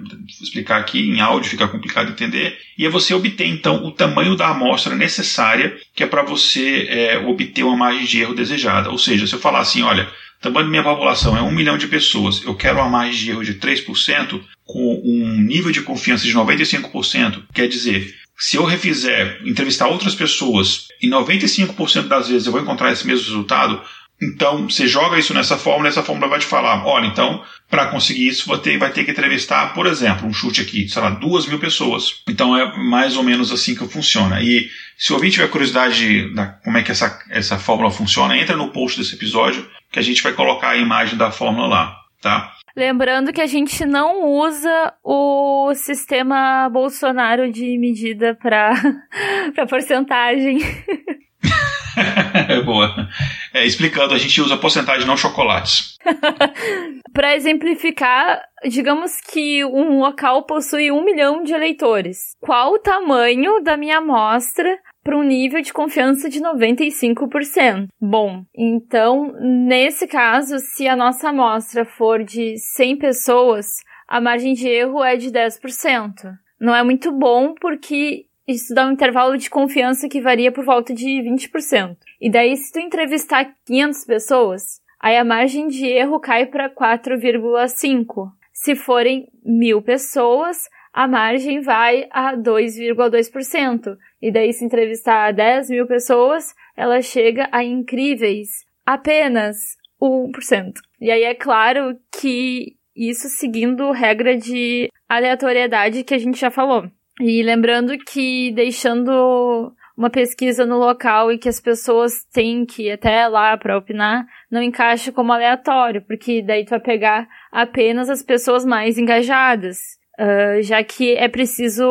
explicar aqui em áudio, fica complicado entender. E é você obter então o tamanho da amostra necessária que é para você é, obter uma margem de erro desejada. Ou seja, se eu falar assim, olha, o tamanho da minha população é um milhão de pessoas, eu quero uma margem de erro de 3% com um nível de confiança de 95%, quer dizer, se eu refizer, entrevistar outras pessoas e 95% das vezes eu vou encontrar esse mesmo resultado, então, você joga isso nessa fórmula, essa fórmula vai te falar: olha, então, para conseguir isso, você vai ter que entrevistar, por exemplo, um chute aqui, sei lá, duas mil pessoas. Então, é mais ou menos assim que funciona. E se o ouvinte tiver curiosidade da como é que essa, essa fórmula funciona, entra no post desse episódio, que a gente vai colocar a imagem da fórmula lá, tá? Lembrando que a gente não usa o sistema Bolsonaro de medida para (laughs) porcentagem. (laughs) é boa. É, explicando, a gente usa porcentagem, não chocolates. (laughs) Para exemplificar, digamos que um local possui um milhão de eleitores. Qual o tamanho da minha amostra para um nível de confiança de 95%. Bom, então, nesse caso, se a nossa amostra for de 100 pessoas, a margem de erro é de 10%. Não é muito bom porque isso dá um intervalo de confiança que varia por volta de 20%. E daí, se tu entrevistar 500 pessoas, aí a margem de erro cai para 4,5. Se forem mil pessoas, a margem vai a 2,2%. E daí, se entrevistar 10 mil pessoas, ela chega a incríveis apenas 1%. E aí é claro que isso seguindo regra de aleatoriedade que a gente já falou. E lembrando que deixando uma pesquisa no local e que as pessoas têm que ir até lá para opinar, não encaixa como aleatório, porque daí tu vai pegar apenas as pessoas mais engajadas, uh, já que é preciso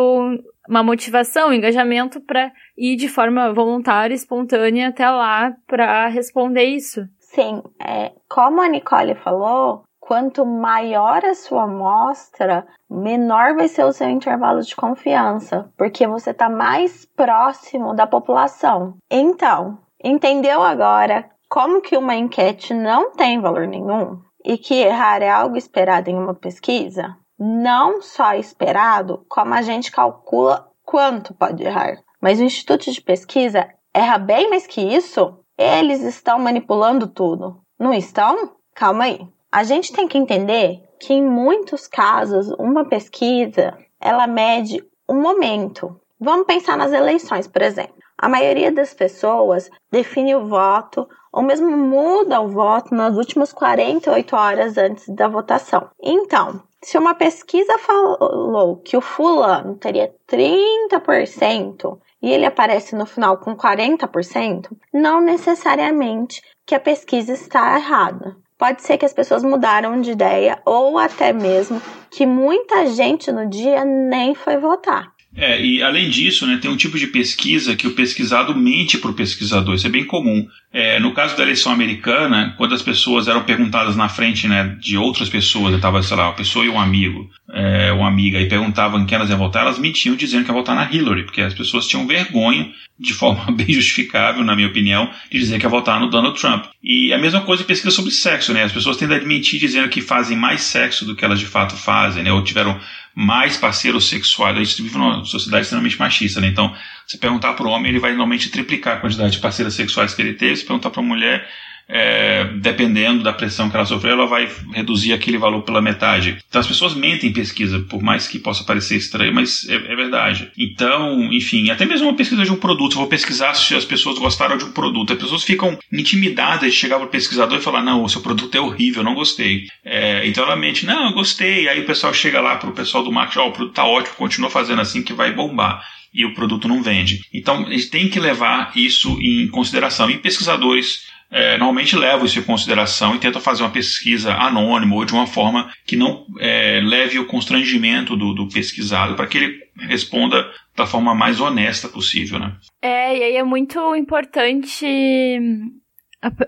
uma motivação, um engajamento para ir de forma voluntária, espontânea até lá para responder isso. Sim, é, como a Nicole falou, quanto maior a sua amostra, menor vai ser o seu intervalo de confiança, porque você está mais próximo da população. Então, entendeu agora como que uma enquete não tem valor nenhum e que errar é algo esperado em uma pesquisa? Não só esperado, como a gente calcula quanto pode errar. Mas o Instituto de Pesquisa erra bem mais que isso? Eles estão manipulando tudo. Não estão? Calma aí. A gente tem que entender que em muitos casos uma pesquisa ela mede um momento. Vamos pensar nas eleições, por exemplo. A maioria das pessoas define o voto ou mesmo muda o voto nas últimas 48 horas antes da votação. Então, se uma pesquisa falou que o fulano teria 30% e ele aparece no final com 40%, não necessariamente que a pesquisa está errada. Pode ser que as pessoas mudaram de ideia ou até mesmo que muita gente no dia nem foi votar. É, e além disso, né, tem um tipo de pesquisa que o pesquisado mente para o pesquisador, isso é bem comum. É, no caso da eleição americana, quando as pessoas eram perguntadas na frente né, de outras pessoas, estava, sei lá, uma pessoa e um amigo, é, uma amiga, e perguntavam quem elas iam votar, elas mentiam dizendo que iam votar na Hillary, porque as pessoas tinham vergonha, de forma (laughs) bem justificável, na minha opinião, de dizer que ia votar no Donald Trump. E a mesma coisa em pesquisa sobre sexo, né? As pessoas tendem a mentir dizendo que fazem mais sexo do que elas de fato fazem, né? Ou tiveram mais parceiros sexuais. A gente vive numa sociedade extremamente machista, né? Então, se perguntar para o homem, ele vai normalmente triplicar a quantidade de parceiras sexuais que ele teve. Se perguntar para a mulher, é, dependendo da pressão que ela sofreu, ela vai reduzir aquele valor pela metade. Então as pessoas mentem em pesquisa, por mais que possa parecer estranho, mas é, é, verdade. Então, enfim, até mesmo uma pesquisa de um produto, vou pesquisar se as pessoas gostaram de um produto. As pessoas ficam intimidadas de chegar para o pesquisador e falar: não, o seu produto é horrível, não gostei. É, então ela mente: não, eu gostei. Aí o pessoal chega lá para o pessoal do marketing: ó, oh, o produto está ótimo, continua fazendo assim que vai bombar e o produto não vende. Então, eles têm que levar isso em consideração. E pesquisadores é, normalmente levam isso em consideração e tentam fazer uma pesquisa anônima ou de uma forma que não é, leve o constrangimento do, do pesquisado para que ele responda da forma mais honesta possível, né? É, e aí é muito importante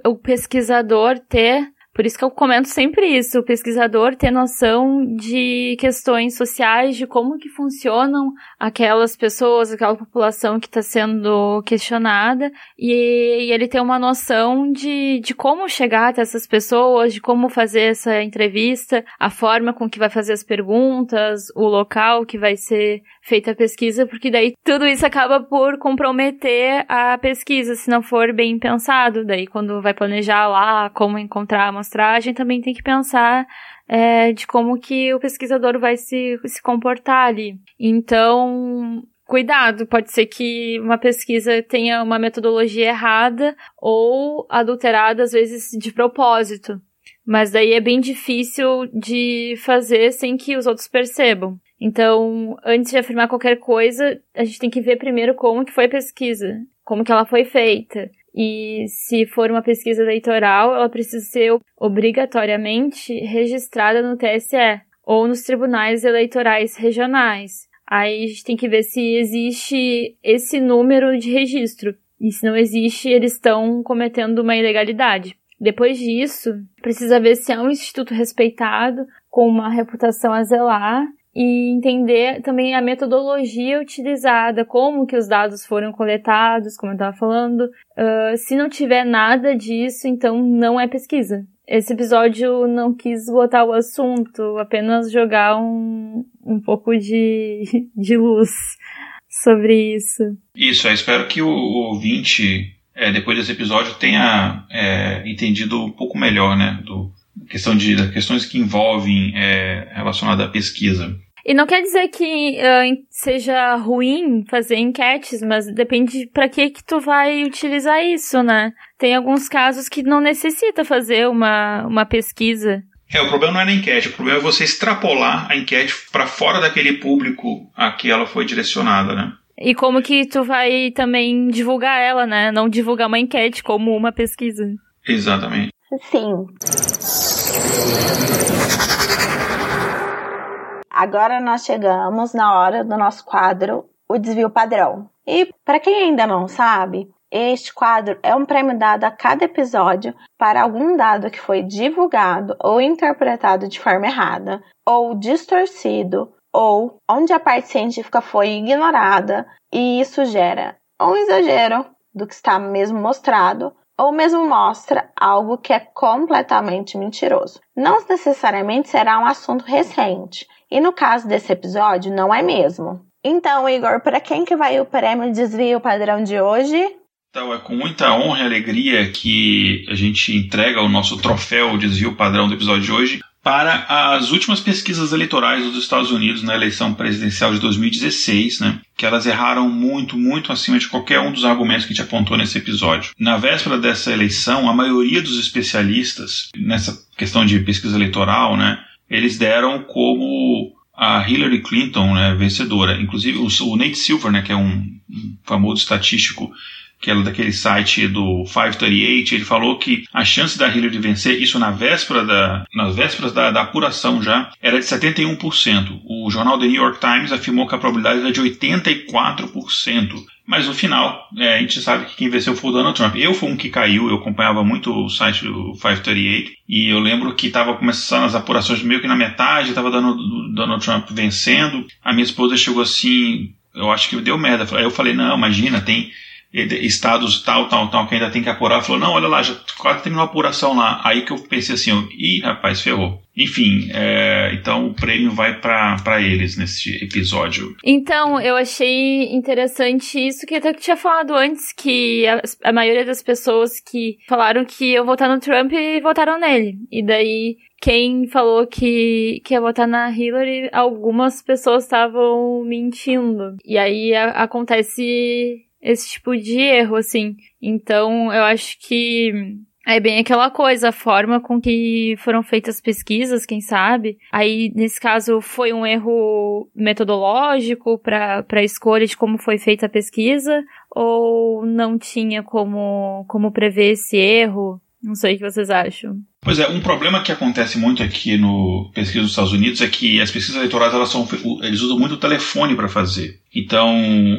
o pesquisador ter por isso que eu comento sempre isso, o pesquisador ter noção de questões sociais, de como que funcionam aquelas pessoas, aquela população que está sendo questionada, e, e, ele ter uma noção de, de como chegar até essas pessoas, de como fazer essa entrevista, a forma com que vai fazer as perguntas, o local que vai ser feita a pesquisa, porque daí tudo isso acaba por comprometer a pesquisa, se não for bem pensado. Daí, quando vai planejar lá como encontrar a amostragem, também tem que pensar é, de como que o pesquisador vai se, se comportar ali. Então, cuidado, pode ser que uma pesquisa tenha uma metodologia errada ou adulterada, às vezes de propósito. Mas daí é bem difícil de fazer sem que os outros percebam. Então, antes de afirmar qualquer coisa, a gente tem que ver primeiro como que foi a pesquisa, como que ela foi feita. E se for uma pesquisa eleitoral, ela precisa ser obrigatoriamente registrada no TSE ou nos tribunais eleitorais regionais. Aí a gente tem que ver se existe esse número de registro. E se não existe, eles estão cometendo uma ilegalidade. Depois disso, precisa ver se é um instituto respeitado, com uma reputação a zelar e entender também a metodologia utilizada, como que os dados foram coletados, como eu estava falando. Uh, se não tiver nada disso, então não é pesquisa. Esse episódio não quis botar o assunto, apenas jogar um, um pouco de, (laughs) de luz sobre isso. Isso, eu espero que o, o ouvinte, é, depois desse episódio, tenha é, entendido um pouco melhor, né, do, questão de questões que envolvem é, relacionada à pesquisa. E não quer dizer que uh, seja ruim fazer enquetes, mas depende para que que tu vai utilizar isso, né? Tem alguns casos que não necessita fazer uma, uma pesquisa. É, o problema não é na enquete, o problema é você extrapolar a enquete para fora daquele público a que ela foi direcionada, né? E como que tu vai também divulgar ela, né? Não divulgar uma enquete como uma pesquisa. Exatamente. Sim. Agora nós chegamos na hora do nosso quadro O Desvio Padrão. E para quem ainda não sabe, este quadro é um prêmio dado a cada episódio para algum dado que foi divulgado ou interpretado de forma errada, ou distorcido, ou onde a parte científica foi ignorada, e isso gera um exagero do que está mesmo mostrado, ou mesmo mostra algo que é completamente mentiroso. Não necessariamente será um assunto recente, e no caso desse episódio, não é mesmo. Então, Igor, para quem que vai o prêmio Desvio Padrão de hoje? Então, é com muita honra e alegria que a gente entrega o nosso troféu Desvio Padrão do episódio de hoje para as últimas pesquisas eleitorais dos Estados Unidos na eleição presidencial de 2016, né, que elas erraram muito, muito acima de qualquer um dos argumentos que a gente apontou nesse episódio. Na véspera dessa eleição, a maioria dos especialistas nessa questão de pesquisa eleitoral, né, eles deram como a Hillary Clinton né, vencedora. Inclusive o, o, Nate Silver, né, que é um, um famoso estatístico que é daquele site do 538, ele falou que a chance da Hillary vencer, isso na véspera da, nas vésperas da, da apuração já, era de 71%. O jornal The New York Times afirmou que a probabilidade era de 84%. Mas no final, é, a gente sabe que quem venceu foi o Donald Trump. Eu fui um que caiu, eu acompanhava muito o site do 538 e eu lembro que estava começando as apurações meio que na metade, estava dando Donald Trump vencendo. A minha esposa chegou assim, eu acho que deu merda. Aí eu falei, não, imagina, tem estados tal, tal, tal, que ainda tem que apurar. Falou, não, olha lá, já quase terminou a apuração lá. Aí que eu pensei assim, ih, rapaz, ferrou. Enfim, é, então o prêmio vai para eles nesse episódio. Então, eu achei interessante isso que até que tinha falado antes, que a, a maioria das pessoas que falaram que eu votar no Trump votaram nele. E daí quem falou que, que ia votar na Hillary, algumas pessoas estavam mentindo. E aí a, acontece esse tipo de erro, assim. Então, eu acho que é bem aquela coisa, a forma com que foram feitas as pesquisas, quem sabe. Aí, nesse caso, foi um erro metodológico para a escolha de como foi feita a pesquisa, ou não tinha como, como prever esse erro? Não sei o que vocês acham. Pois é, um problema que acontece muito aqui no pesquisa dos Estados Unidos é que as pesquisas eleitorais elas são, eles usam muito o telefone para fazer. Então,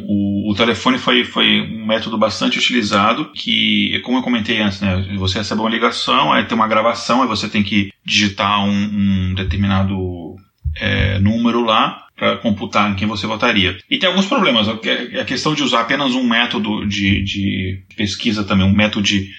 o, o, telefone foi, foi um método bastante utilizado que, como eu comentei antes, né, você recebe uma ligação, aí tem uma gravação, aí você tem que digitar um, um determinado é, número lá para computar em quem você votaria. E tem alguns problemas. A questão de usar apenas um método de, de pesquisa também, um método de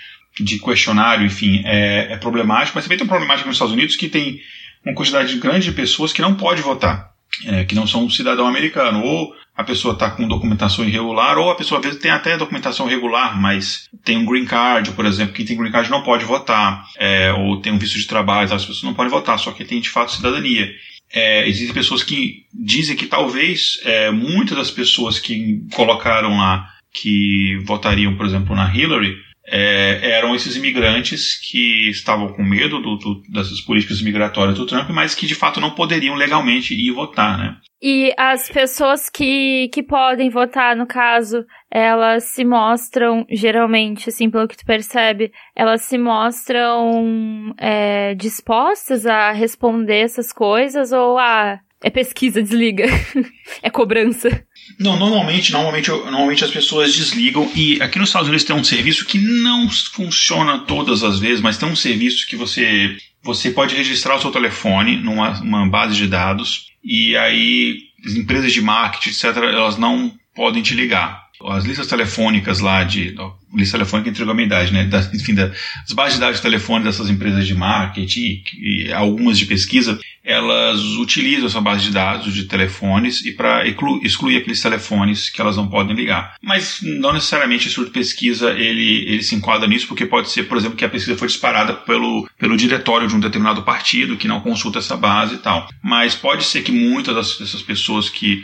de questionário, enfim, é, é problemático, mas também tem um problemático nos Estados Unidos que tem uma quantidade grande de pessoas que não pode votar, é, que não são cidadão americano, ou a pessoa está com documentação irregular, ou a pessoa às vezes tem até documentação regular, mas tem um green card, por exemplo, quem tem green card não pode votar, é, ou tem um visto de trabalho, as pessoas não podem votar, só que tem de fato cidadania. É, existem pessoas que dizem que talvez é, muitas das pessoas que colocaram lá que votariam, por exemplo, na Hillary, é, eram esses imigrantes que estavam com medo do, do, dessas políticas migratórias do Trump, mas que de fato não poderiam legalmente ir votar, né? E as pessoas que, que podem votar, no caso, elas se mostram, geralmente, assim, pelo que tu percebe, elas se mostram é, dispostas a responder essas coisas ou a. Ah, é pesquisa, desliga. (laughs) é cobrança. Não, normalmente, normalmente, normalmente as pessoas desligam e aqui nos Estados Unidos tem um serviço que não funciona todas as vezes, mas tem um serviço que você você pode registrar o seu telefone numa base de dados e aí as empresas de marketing, etc, elas não podem te ligar as listas telefônicas lá de. Lista telefônica entregou a minha idade, né? Da, enfim, das bases de dados de telefone dessas empresas de marketing e, algumas de pesquisa, elas utilizam essa base de dados de telefones e para excluir aqueles telefones que elas não podem ligar. Mas não necessariamente esse de pesquisa ele, ele se enquadra nisso, porque pode ser, por exemplo, que a pesquisa foi disparada pelo, pelo diretório de um determinado partido que não consulta essa base e tal. Mas pode ser que muitas dessas pessoas que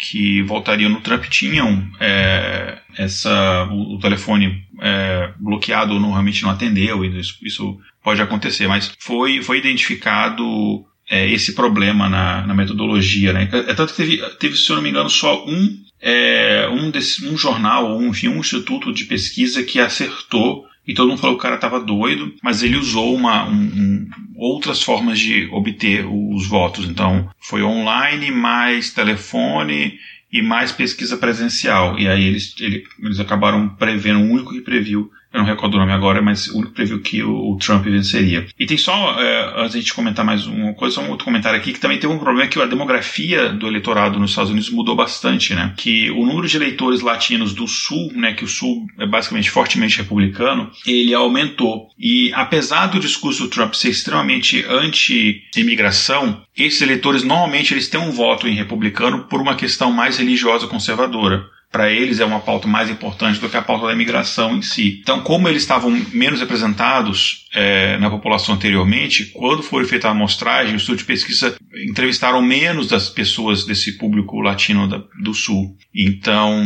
que voltariam no Trump tinham é, essa, o, o telefone é, bloqueado ou realmente não atendeu, e isso, isso, pode acontecer, mas foi, foi identificado é, esse problema na, na metodologia. Né? É, tanto que teve, teve, se eu não me engano, só um, é, um, desse, um jornal, ou enfim, um instituto de pesquisa que acertou e todo mundo falou que o cara estava doido, mas ele usou uma, um, um, outras formas de obter os votos. Então, foi online, mais telefone e mais pesquisa presencial. E aí eles, ele, eles acabaram prevendo, o único que previu eu não recordo o nome agora, mas o único previu que o, o, Trump venceria. E tem só, é, antes de a gente comentar mais uma coisa, só um outro comentário aqui, que também tem um problema que a demografia do eleitorado nos Estados Unidos mudou bastante, né? Que o número de eleitores latinos do Sul, né, que o Sul é basicamente fortemente republicano, ele aumentou. E apesar do discurso do Trump ser extremamente anti-imigração, esses eleitores normalmente eles têm um voto em republicano por uma questão mais religiosa conservadora para eles é uma pauta mais importante do que a pauta da imigração em si. Então, como eles estavam menos representados é, na população anteriormente, quando foi feita a amostragem, o estudo de pesquisa entrevistaram menos das pessoas desse público latino da, do Sul. Então,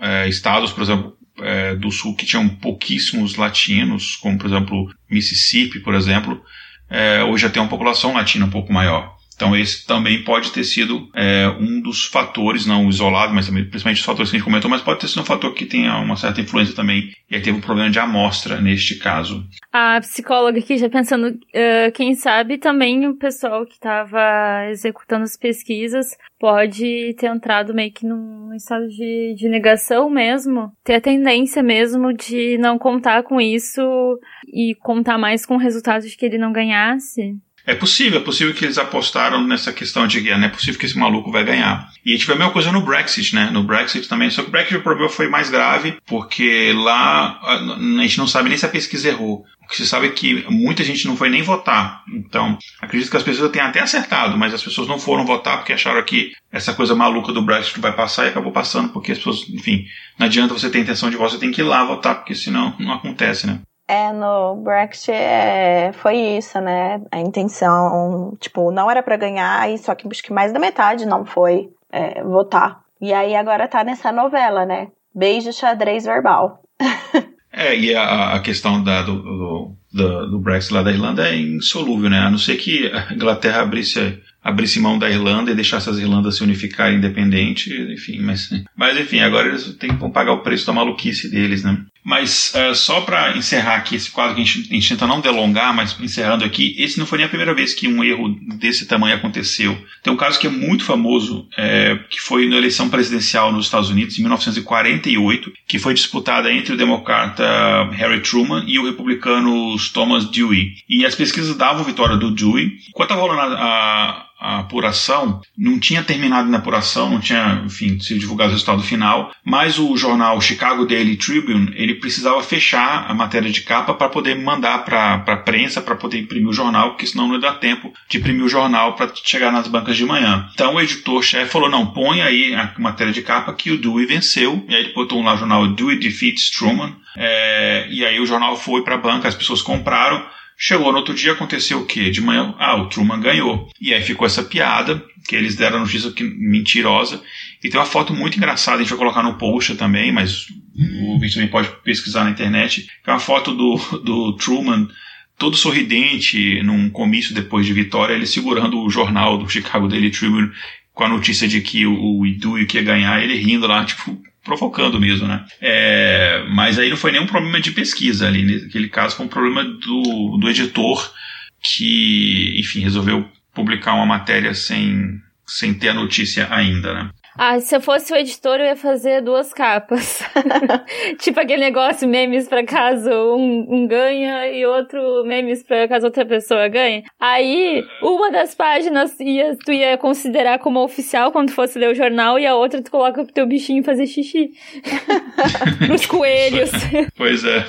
é, estados, por exemplo, é, do Sul que tinham pouquíssimos latinos, como por exemplo Mississippi, por exemplo, é, hoje já tem uma população latina um pouco maior. Então esse também pode ter sido é, um dos fatores, não isolado, mas também, principalmente os fatores que a gente comentou, mas pode ter sido um fator que tenha uma certa influência também. E aí teve um problema de amostra neste caso. A psicóloga aqui já pensando, uh, quem sabe também o pessoal que estava executando as pesquisas pode ter entrado meio que num estado de, de negação mesmo, ter a tendência mesmo de não contar com isso e contar mais com o resultado de que ele não ganhasse. É possível, é possível que eles apostaram nessa questão de que não é possível que esse maluco vai ganhar. E vê a mesma coisa no Brexit, né? No Brexit também, só que o Brexit o problema foi mais grave, porque lá a gente não sabe nem se a pesquisa errou. O que se sabe é que muita gente não foi nem votar. Então, acredito que as pessoas tenham até acertado, mas as pessoas não foram votar porque acharam que essa coisa maluca do Brexit vai passar e acabou passando, porque as pessoas, enfim, não adianta você ter intenção de votar, você tem que ir lá votar, porque senão não acontece, né? É, no Brexit é, foi isso, né? A intenção, tipo, não era para ganhar, e só que acho que mais da metade não foi é, votar. E aí agora tá nessa novela, né? Beijo xadrez verbal. é, e a, a questão da, do, do, do, do, Brexit lá da Irlanda é insolúvel, né? A não ser que a Inglaterra abrisse, abrisse mão da Irlanda e deixasse as Irlandas se unificarem independente, enfim, mas, mas enfim, agora eles têm que pagar o preço da maluquice deles, né? Mas uh, só para encerrar aqui esse quadro que a gente, a gente, tenta não delongar, mas encerrando aqui, esse não foi nem a primeira vez que um erro desse tamanho aconteceu. Tem um caso que é muito famoso, é, que foi na eleição presidencial nos Estados Unidos em 1948, que foi disputada entre o democrata Harry Truman e o republicano Thomas Dewey. E as pesquisas davam vitória do Dewey. Enquanto estava rolando a, a a apuração, não tinha terminado na apuração, não tinha, enfim, sido divulgado o resultado final, mas o jornal Chicago Daily Tribune, ele precisava fechar a matéria de capa para poder mandar para a prensa, para poder imprimir o jornal, porque senão não ia dar tempo de imprimir o jornal para chegar nas bancas de manhã. Então o editor-chefe falou, não, põe aí a matéria de capa que o Dewey venceu, e aí ele botou lá o jornal Dewey Defeats Truman, é, e aí o jornal foi para a banca, as pessoas compraram, Chegou no outro dia, aconteceu o quê? De manhã, ah, o Truman ganhou. E aí ficou essa piada, que eles deram a notícia que, mentirosa. E tem uma foto muito engraçada, a gente vai colocar no post também, mas o vídeo também pode pesquisar na internet. É uma foto do, do Truman todo sorridente num comício depois de vitória, ele segurando o jornal do Chicago Daily Tribune com a notícia de que o, o Idui ia ganhar, ele rindo lá, tipo, provocando mesmo, né? É, mas aí não foi nenhum problema de pesquisa ali, naquele caso foi um problema do, do editor que, enfim, resolveu publicar uma matéria sem, sem ter a notícia ainda, né? Ah, se eu fosse o editor, eu ia fazer duas capas. (laughs) tipo aquele negócio, memes pra caso um, um, ganha e outro memes pra caso outra pessoa ganhe. Aí, uma das páginas ia, tu ia considerar como oficial quando fosse ler o jornal e a outra tu coloca pro teu bichinho fazer xixi. (laughs) Pros coelhos. (laughs) pois é.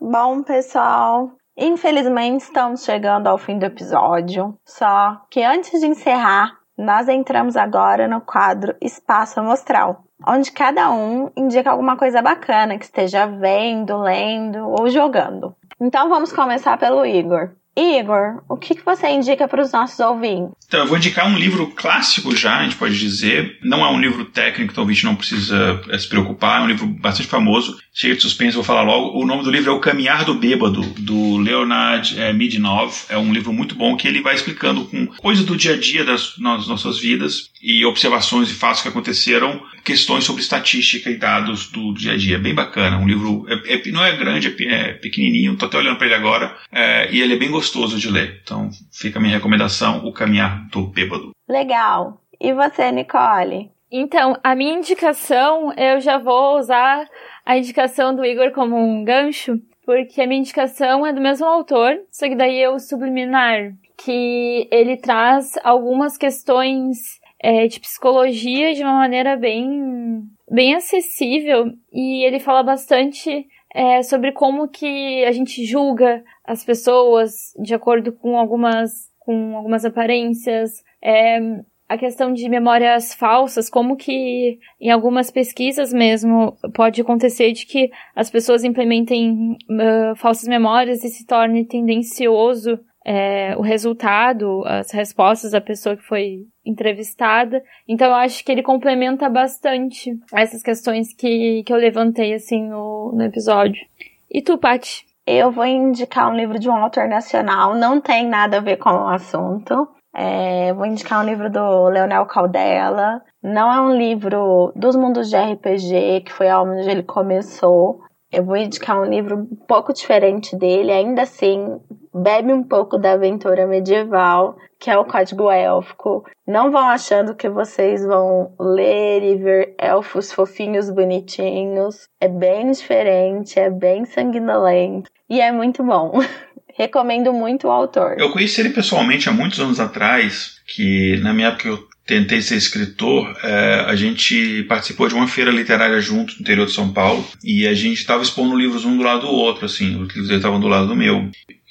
Bom, pessoal, Infelizmente, estamos chegando ao fim do episódio. Só que antes de encerrar, nós entramos agora no quadro Espaço Amostral, onde cada um indica alguma coisa bacana que esteja vendo, lendo ou jogando. Então vamos começar pelo Igor. Igor, o que, que você indica para os nossos ouvintes? Então, eu vou indicar um livro clássico já, a gente pode dizer. Não é um livro técnico, então o ouvinte não precisa eh, se preocupar. É um livro bastante famoso, cheio de suspense, vou falar logo. O nome do livro é O Caminhar do Bêbado, do Leonard é, Midinov. É um livro muito bom que ele vai explicando com coisas do dia a dia das nossas vidas e observações e fatos que aconteceram, questões sobre estatística e dados do dia a dia. Bem bacana. Um livro é, é, não é grande, é, é pequenininho, estou até olhando para ele agora, é, e ele é bem gostoso de ler. Então fica a minha recomendação, O Caminhar do Bêbado. Legal. E você, Nicole? Então, a minha indicação, eu já vou usar a indicação do Igor como um gancho, porque a minha indicação é do mesmo autor, só que daí eu subliminar, que ele traz algumas questões é, de psicologia de uma maneira bem, bem acessível. E ele fala bastante é, sobre como que a gente julga as pessoas de acordo com algumas, com algumas aparências, é, a questão de memórias falsas, como que em algumas pesquisas mesmo pode acontecer de que as pessoas implementem uh, falsas memórias e se torne tendencioso é, o resultado, as respostas da pessoa que foi entrevistada. Então eu acho que ele complementa bastante essas questões que, que eu levantei assim no, no episódio. E tu, Paty? eu vou indicar um livro de um autor nacional, não tem nada a ver com o assunto. É, vou indicar um livro do Leonel Caldela. Não é um livro dos mundos de RPG, que foi onde ele começou. Eu vou indicar um livro um pouco diferente dele, ainda assim, bebe um pouco da aventura medieval, que é o Código Élfico. Não vão achando que vocês vão ler e ver elfos fofinhos, bonitinhos. É bem diferente, é bem sanguinolento e é muito bom. (laughs) Recomendo muito o autor. Eu conheci ele pessoalmente há muitos anos atrás, que na minha época eu tentei ser escritor, é, a gente participou de uma feira literária junto no interior de São Paulo e a gente estava expondo livros um do lado do outro, assim, os livros estavam do lado do meu.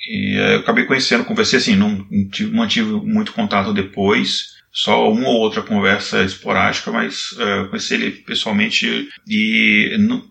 E é, eu acabei conhecendo, conversei assim, não tive, mantive muito contato depois, só uma ou outra conversa esporádica, mas é, conheci ele pessoalmente e não,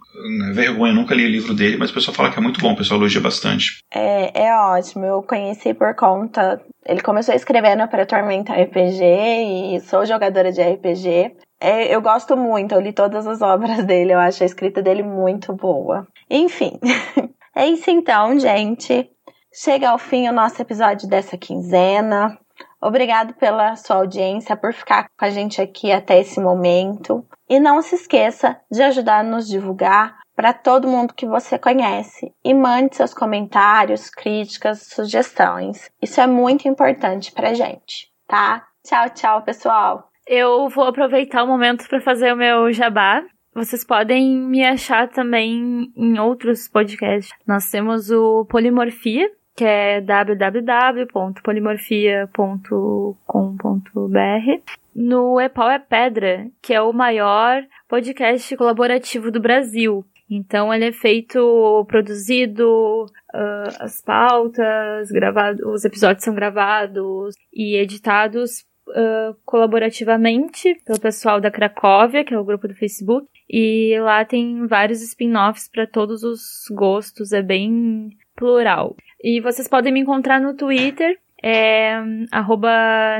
vergonha, nunca li o livro dele, mas o pessoal fala que é muito bom, o pessoal elogia bastante. É, é ótimo, eu conheci por conta. Ele começou escrevendo para Tormenta RPG e sou jogadora de RPG. É, eu gosto muito, eu li todas as obras (laughs) dele, eu acho a escrita dele muito boa. Enfim, (laughs) é isso então, gente. Chega ao fim o nosso episódio dessa quinzena. Obrigado pela sua audiência, por ficar com a gente aqui até esse momento. E não se esqueça de ajudar a nos divulgar para todo mundo que você conhece e mande seus comentários, críticas, sugestões. Isso é muito importante para gente, tá? Tchau, tchau, pessoal. Eu vou aproveitar o momento para fazer o meu jabá. Vocês podem me achar também em outros podcasts. Nós temos o Polimorfia, que é www.polimorfia.com.br. No Epau é Pedra, que é o maior podcast colaborativo do Brasil. Então ele é feito, produzido, uh, as pautas, gravado, os episódios são gravados e editados uh, colaborativamente pelo pessoal da Cracóvia, que é o grupo do Facebook. E lá tem vários spin-offs para todos os gostos, é bem plural. E vocês podem me encontrar no Twitter, é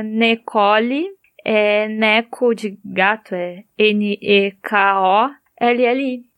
Necole, é Neco de gato, é N-E-K-O-L-L-I.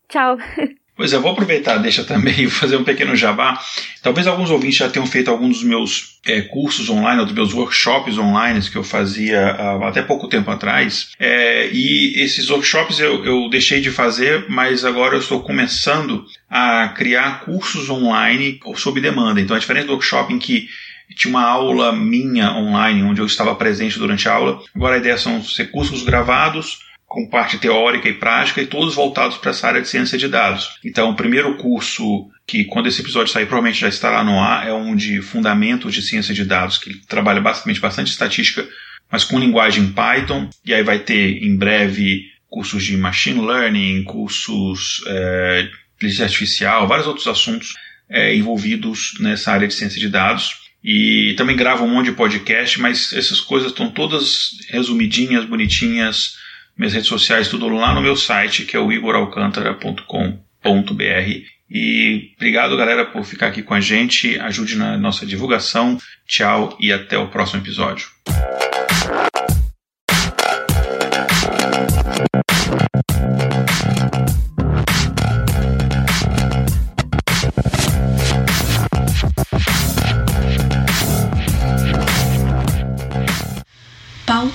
Tchau! (laughs) Pois é, vou aproveitar, deixa também (laughs) fazer um pequeno jabá. Talvez alguns ouvintes já tenham feito alguns dos meus é, cursos online, ou dos meus workshops online que eu fazia uh, até pouco tempo atrás. É, e esses workshops eu, eu deixei de fazer, mas agora eu estou começando a criar cursos online sob demanda. Então, a diferença do workshop em que tinha uma aula minha online, onde eu estava presente durante a aula, agora a ideia são ser cursos gravados com parte teórica e prática e todos voltados para essa área de ciência de dados. Então, o primeiro curso que quando esse episódio sair provavelmente já estará no ar é um de fundamentos de ciência de dados que trabalha basicamente bastante estatística, mas com linguagem Python. E aí vai ter em breve cursos de machine learning, cursos é, de inteligência artificial, vários outros assuntos é, envolvidos nessa área de ciência de dados. E também gravo um monte de podcast, mas essas coisas estão todas resumidinhas, bonitinhas, minhas redes sociais, tudo lá no meu site, que é o igoralcantara.com.br. E obrigado, galera, por ficar aqui com a gente. Ajude na nossa divulgação. Tchau e até o próximo episódio.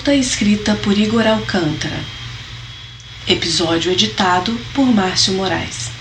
Pauta escrita por Igor Alcântara. Episódio editado por Márcio Moraes.